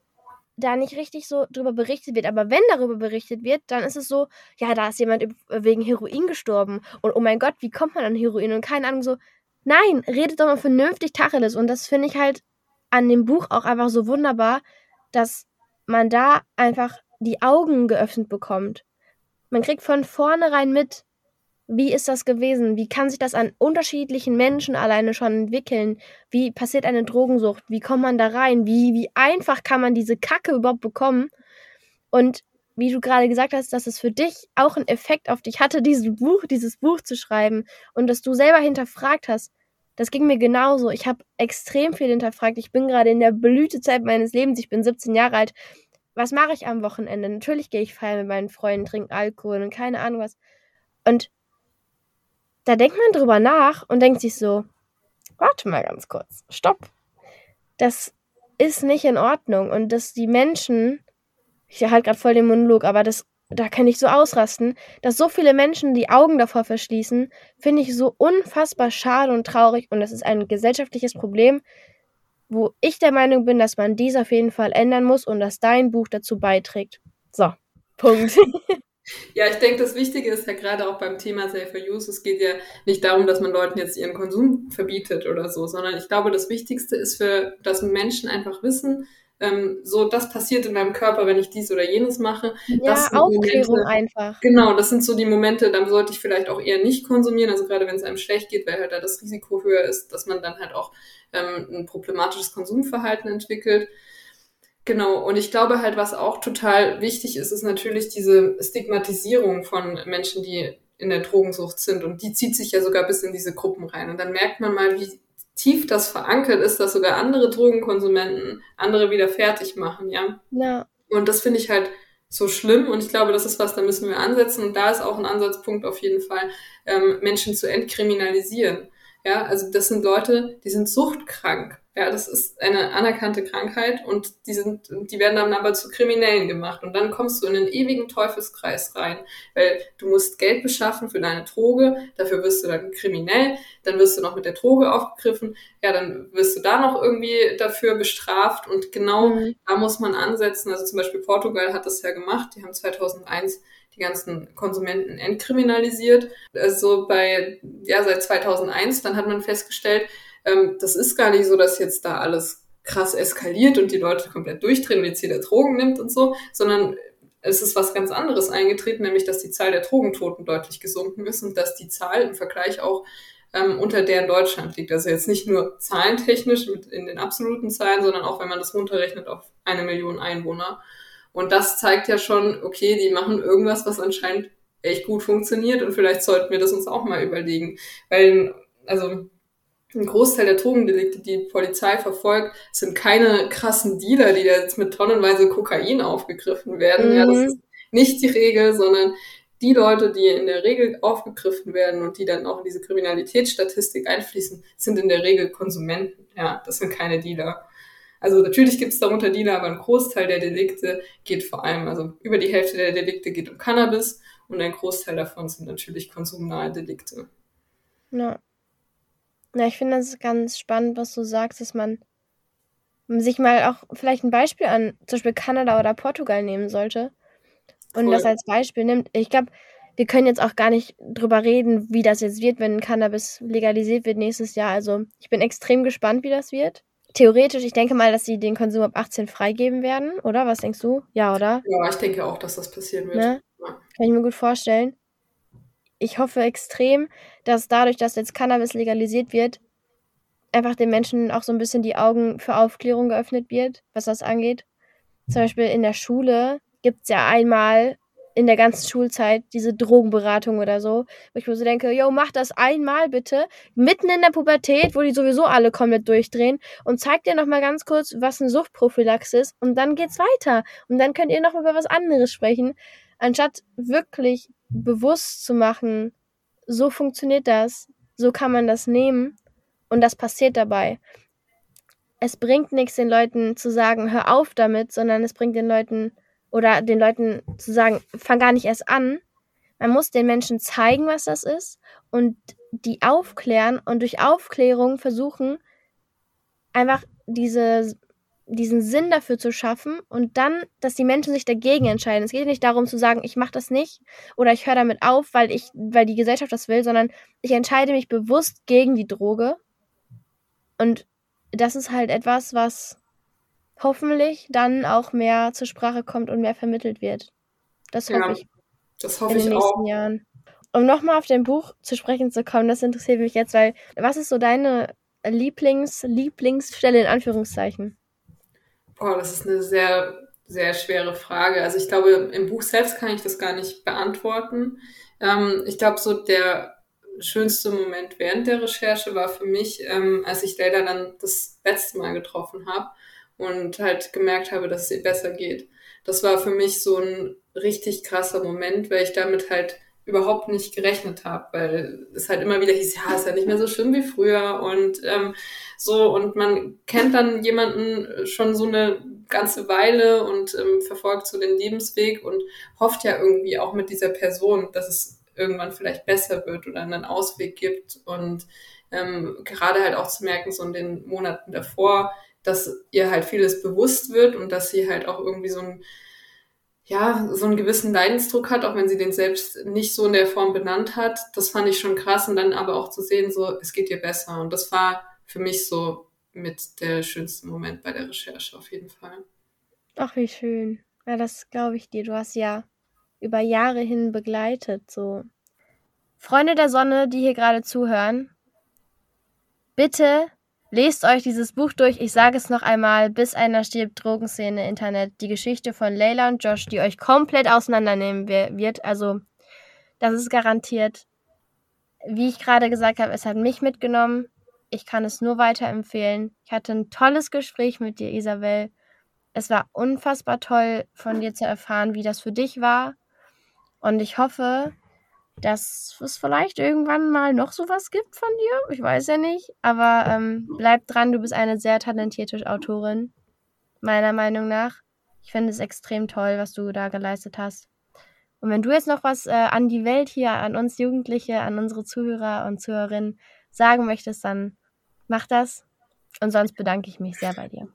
da nicht richtig so drüber berichtet wird. Aber wenn darüber berichtet wird, dann ist es so, ja, da ist jemand wegen Heroin gestorben und oh mein Gott, wie kommt man an Heroin und keine Ahnung so. Nein, redet doch mal vernünftig Tacheles und das finde ich halt an dem Buch auch einfach so wunderbar, dass man da einfach die Augen geöffnet bekommt. Man kriegt von vornherein mit, wie ist das gewesen? Wie kann sich das an unterschiedlichen Menschen alleine schon entwickeln? Wie passiert eine Drogensucht? Wie kommt man da rein? Wie, wie einfach kann man diese Kacke überhaupt bekommen? Und wie du gerade gesagt hast, dass es für dich auch einen Effekt auf dich hatte, dieses Buch, dieses Buch zu schreiben und dass du selber hinterfragt hast. Das ging mir genauso. Ich habe extrem viel hinterfragt. Ich bin gerade in der Blütezeit meines Lebens. Ich bin 17 Jahre alt. Was mache ich am Wochenende? Natürlich gehe ich feiern mit meinen Freunden, trinke Alkohol und keine Ahnung was. Und da denkt man drüber nach und denkt sich so, warte mal ganz kurz, stopp. Das ist nicht in Ordnung und dass die Menschen, ich halte gerade voll den Monolog, aber das, da kann ich so ausrasten, dass so viele Menschen die Augen davor verschließen, finde ich so unfassbar schade und traurig und das ist ein gesellschaftliches Problem, wo ich der Meinung bin, dass man dies auf jeden Fall ändern muss und dass dein Buch dazu beiträgt. So, Punkt. Ja, ich denke, das Wichtige ist ja gerade auch beim Thema Safer Use, es geht ja nicht darum, dass man Leuten jetzt ihren Konsum verbietet oder so, sondern ich glaube, das Wichtigste ist für, dass Menschen einfach wissen, ähm, so, das passiert in meinem Körper, wenn ich dies oder jenes mache. Ja, Aufklärung Momente, einfach. Genau, das sind so die Momente, dann sollte ich vielleicht auch eher nicht konsumieren, also gerade wenn es einem schlecht geht, weil halt da das Risiko höher ist, dass man dann halt auch ähm, ein problematisches Konsumverhalten entwickelt. Genau, und ich glaube halt, was auch total wichtig ist, ist natürlich diese Stigmatisierung von Menschen, die in der Drogensucht sind. Und die zieht sich ja sogar bis in diese Gruppen rein. Und dann merkt man mal, wie tief das verankert ist, dass sogar andere Drogenkonsumenten andere wieder fertig machen, ja. Ja. Und das finde ich halt so schlimm und ich glaube, das ist was, da müssen wir ansetzen und da ist auch ein Ansatzpunkt auf jeden Fall, ähm, Menschen zu entkriminalisieren. Ja, also das sind Leute, die sind suchtkrank. Ja, das ist eine anerkannte Krankheit und die sind, die werden dann aber zu Kriminellen gemacht. Und dann kommst du in einen ewigen Teufelskreis rein, weil du musst Geld beschaffen für deine Droge, dafür wirst du dann kriminell, dann wirst du noch mit der Droge aufgegriffen, ja, dann wirst du da noch irgendwie dafür bestraft und genau mhm. da muss man ansetzen. Also zum Beispiel Portugal hat das ja gemacht, die haben 2001 die ganzen Konsumenten entkriminalisiert. Also bei, ja, seit 2001, dann hat man festgestellt, ähm, das ist gar nicht so, dass jetzt da alles krass eskaliert und die Leute komplett durchdrehen und jetzt jeder Drogen nimmt und so, sondern es ist was ganz anderes eingetreten, nämlich dass die Zahl der Drogentoten deutlich gesunken ist und dass die Zahl im Vergleich auch ähm, unter der in Deutschland liegt. Also jetzt nicht nur zahlentechnisch mit in den absoluten Zahlen, sondern auch wenn man das runterrechnet auf eine Million Einwohner. Und das zeigt ja schon, okay, die machen irgendwas, was anscheinend echt gut funktioniert und vielleicht sollten wir das uns auch mal überlegen. Weil, also ein Großteil der Drogendelikte, die die Polizei verfolgt, sind keine krassen Dealer, die jetzt mit tonnenweise Kokain aufgegriffen werden. Mhm. Ja, das mhm. ist nicht die Regel, sondern die Leute, die in der Regel aufgegriffen werden und die dann auch in diese Kriminalitätsstatistik einfließen, sind in der Regel Konsumenten. Ja, das sind keine Dealer. Also natürlich gibt es darunter Dealer, aber ein Großteil der Delikte geht vor allem, also über die Hälfte der Delikte geht um Cannabis und ein Großteil davon sind natürlich konsumnahe Delikte. Ja. Ja, ich finde das ganz spannend, was du sagst, dass man sich mal auch vielleicht ein Beispiel an zum Beispiel Kanada oder Portugal nehmen sollte und cool. das als Beispiel nimmt. Ich glaube, wir können jetzt auch gar nicht drüber reden, wie das jetzt wird, wenn Cannabis legalisiert wird nächstes Jahr. Also ich bin extrem gespannt, wie das wird. Theoretisch, ich denke mal, dass sie den Konsum ab 18 freigeben werden, oder? Was denkst du? Ja, oder? Ja, ich denke auch, dass das passieren wird. Ne? Ja. Kann ich mir gut vorstellen ich hoffe extrem, dass dadurch, dass jetzt Cannabis legalisiert wird, einfach den Menschen auch so ein bisschen die Augen für Aufklärung geöffnet wird, was das angeht. Zum Beispiel in der Schule gibt es ja einmal in der ganzen Schulzeit diese Drogenberatung oder so, wo ich mir so denke, yo, mach das einmal bitte, mitten in der Pubertät, wo die sowieso alle komplett durchdrehen und zeig dir nochmal ganz kurz, was eine Suchtprophylaxe ist und dann geht's weiter und dann könnt ihr noch über was anderes sprechen, anstatt wirklich bewusst zu machen, so funktioniert das, so kann man das nehmen und das passiert dabei. Es bringt nichts, den Leuten zu sagen, hör auf damit, sondern es bringt den Leuten oder den Leuten zu sagen, fang gar nicht erst an, Man muss den Menschen zeigen, was das ist und die aufklären und durch Aufklärung versuchen, einfach diese, diesen Sinn dafür zu schaffen und dann, dass die Menschen sich dagegen entscheiden. Es geht nicht darum zu sagen, ich mache das nicht oder ich höre damit auf, weil ich, weil die Gesellschaft das will, sondern ich entscheide mich bewusst gegen die Droge. Und das ist halt etwas, was hoffentlich dann auch mehr zur Sprache kommt und mehr vermittelt wird. Das hoffe ja, ich. Das hoffe in den nächsten auch. Jahren. Um nochmal auf dein Buch zu sprechen zu kommen, das interessiert mich jetzt, weil was ist so deine Lieblings, Lieblingsstelle in Anführungszeichen? Boah, das ist eine sehr, sehr schwere Frage. Also ich glaube, im Buch selbst kann ich das gar nicht beantworten. Ähm, ich glaube, so der schönste Moment während der Recherche war für mich, ähm, als ich Leila dann das letzte Mal getroffen habe und halt gemerkt habe, dass es ihr besser geht. Das war für mich so ein richtig krasser Moment, weil ich damit halt überhaupt nicht gerechnet habe, weil es halt immer wieder hieß, ja, ist ja nicht mehr so schlimm wie früher und ähm, so und man kennt dann jemanden schon so eine ganze Weile und ähm, verfolgt so den Lebensweg und hofft ja irgendwie auch mit dieser Person, dass es irgendwann vielleicht besser wird oder einen Ausweg gibt und ähm, gerade halt auch zu merken, so in den Monaten davor, dass ihr halt vieles bewusst wird und dass sie halt auch irgendwie so ein ja, so einen gewissen Leidensdruck hat, auch wenn sie den selbst nicht so in der Form benannt hat. Das fand ich schon krass und dann aber auch zu sehen, so, es geht ihr besser. Und das war für mich so mit der schönste Moment bei der Recherche auf jeden Fall. Ach, wie schön. Ja, das glaube ich dir. Du hast ja über Jahre hin begleitet, so. Freunde der Sonne, die hier gerade zuhören, bitte Lest euch dieses Buch durch. Ich sage es noch einmal, bis einer stirbt, Drogenszene, Internet. Die Geschichte von Layla und Josh, die euch komplett auseinandernehmen wird. Also, das ist garantiert. Wie ich gerade gesagt habe, es hat mich mitgenommen. Ich kann es nur weiterempfehlen. Ich hatte ein tolles Gespräch mit dir, Isabel. Es war unfassbar toll, von dir zu erfahren, wie das für dich war. Und ich hoffe, dass es vielleicht irgendwann mal noch sowas gibt von dir. Ich weiß ja nicht. Aber ähm, bleib dran, du bist eine sehr talentierte Autorin. Meiner Meinung nach. Ich finde es extrem toll, was du da geleistet hast. Und wenn du jetzt noch was äh, an die Welt hier, an uns Jugendliche, an unsere Zuhörer und Zuhörerinnen sagen möchtest, dann mach das. Und sonst bedanke ich mich sehr bei dir.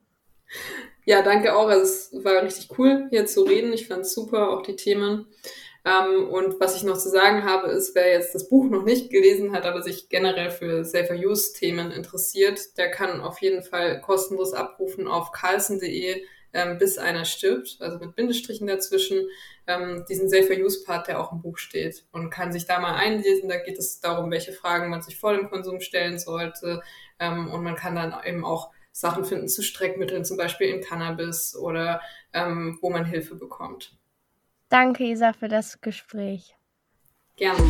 Ja, danke auch. Also es war richtig cool, hier zu reden. Ich fand es super, auch die Themen. Ähm, und was ich noch zu sagen habe, ist, wer jetzt das Buch noch nicht gelesen hat, aber sich generell für Safer Use Themen interessiert, der kann auf jeden Fall kostenlos abrufen auf carlsen.de ähm, bis einer stirbt, also mit Bindestrichen dazwischen, ähm, diesen Safer Use Part, der auch im Buch steht und kann sich da mal einlesen. Da geht es darum, welche Fragen man sich vor dem Konsum stellen sollte ähm, und man kann dann eben auch Sachen finden zu Streckmitteln, zum Beispiel in Cannabis oder ähm, wo man Hilfe bekommt. Danke, Isa, für das Gespräch. Gerne.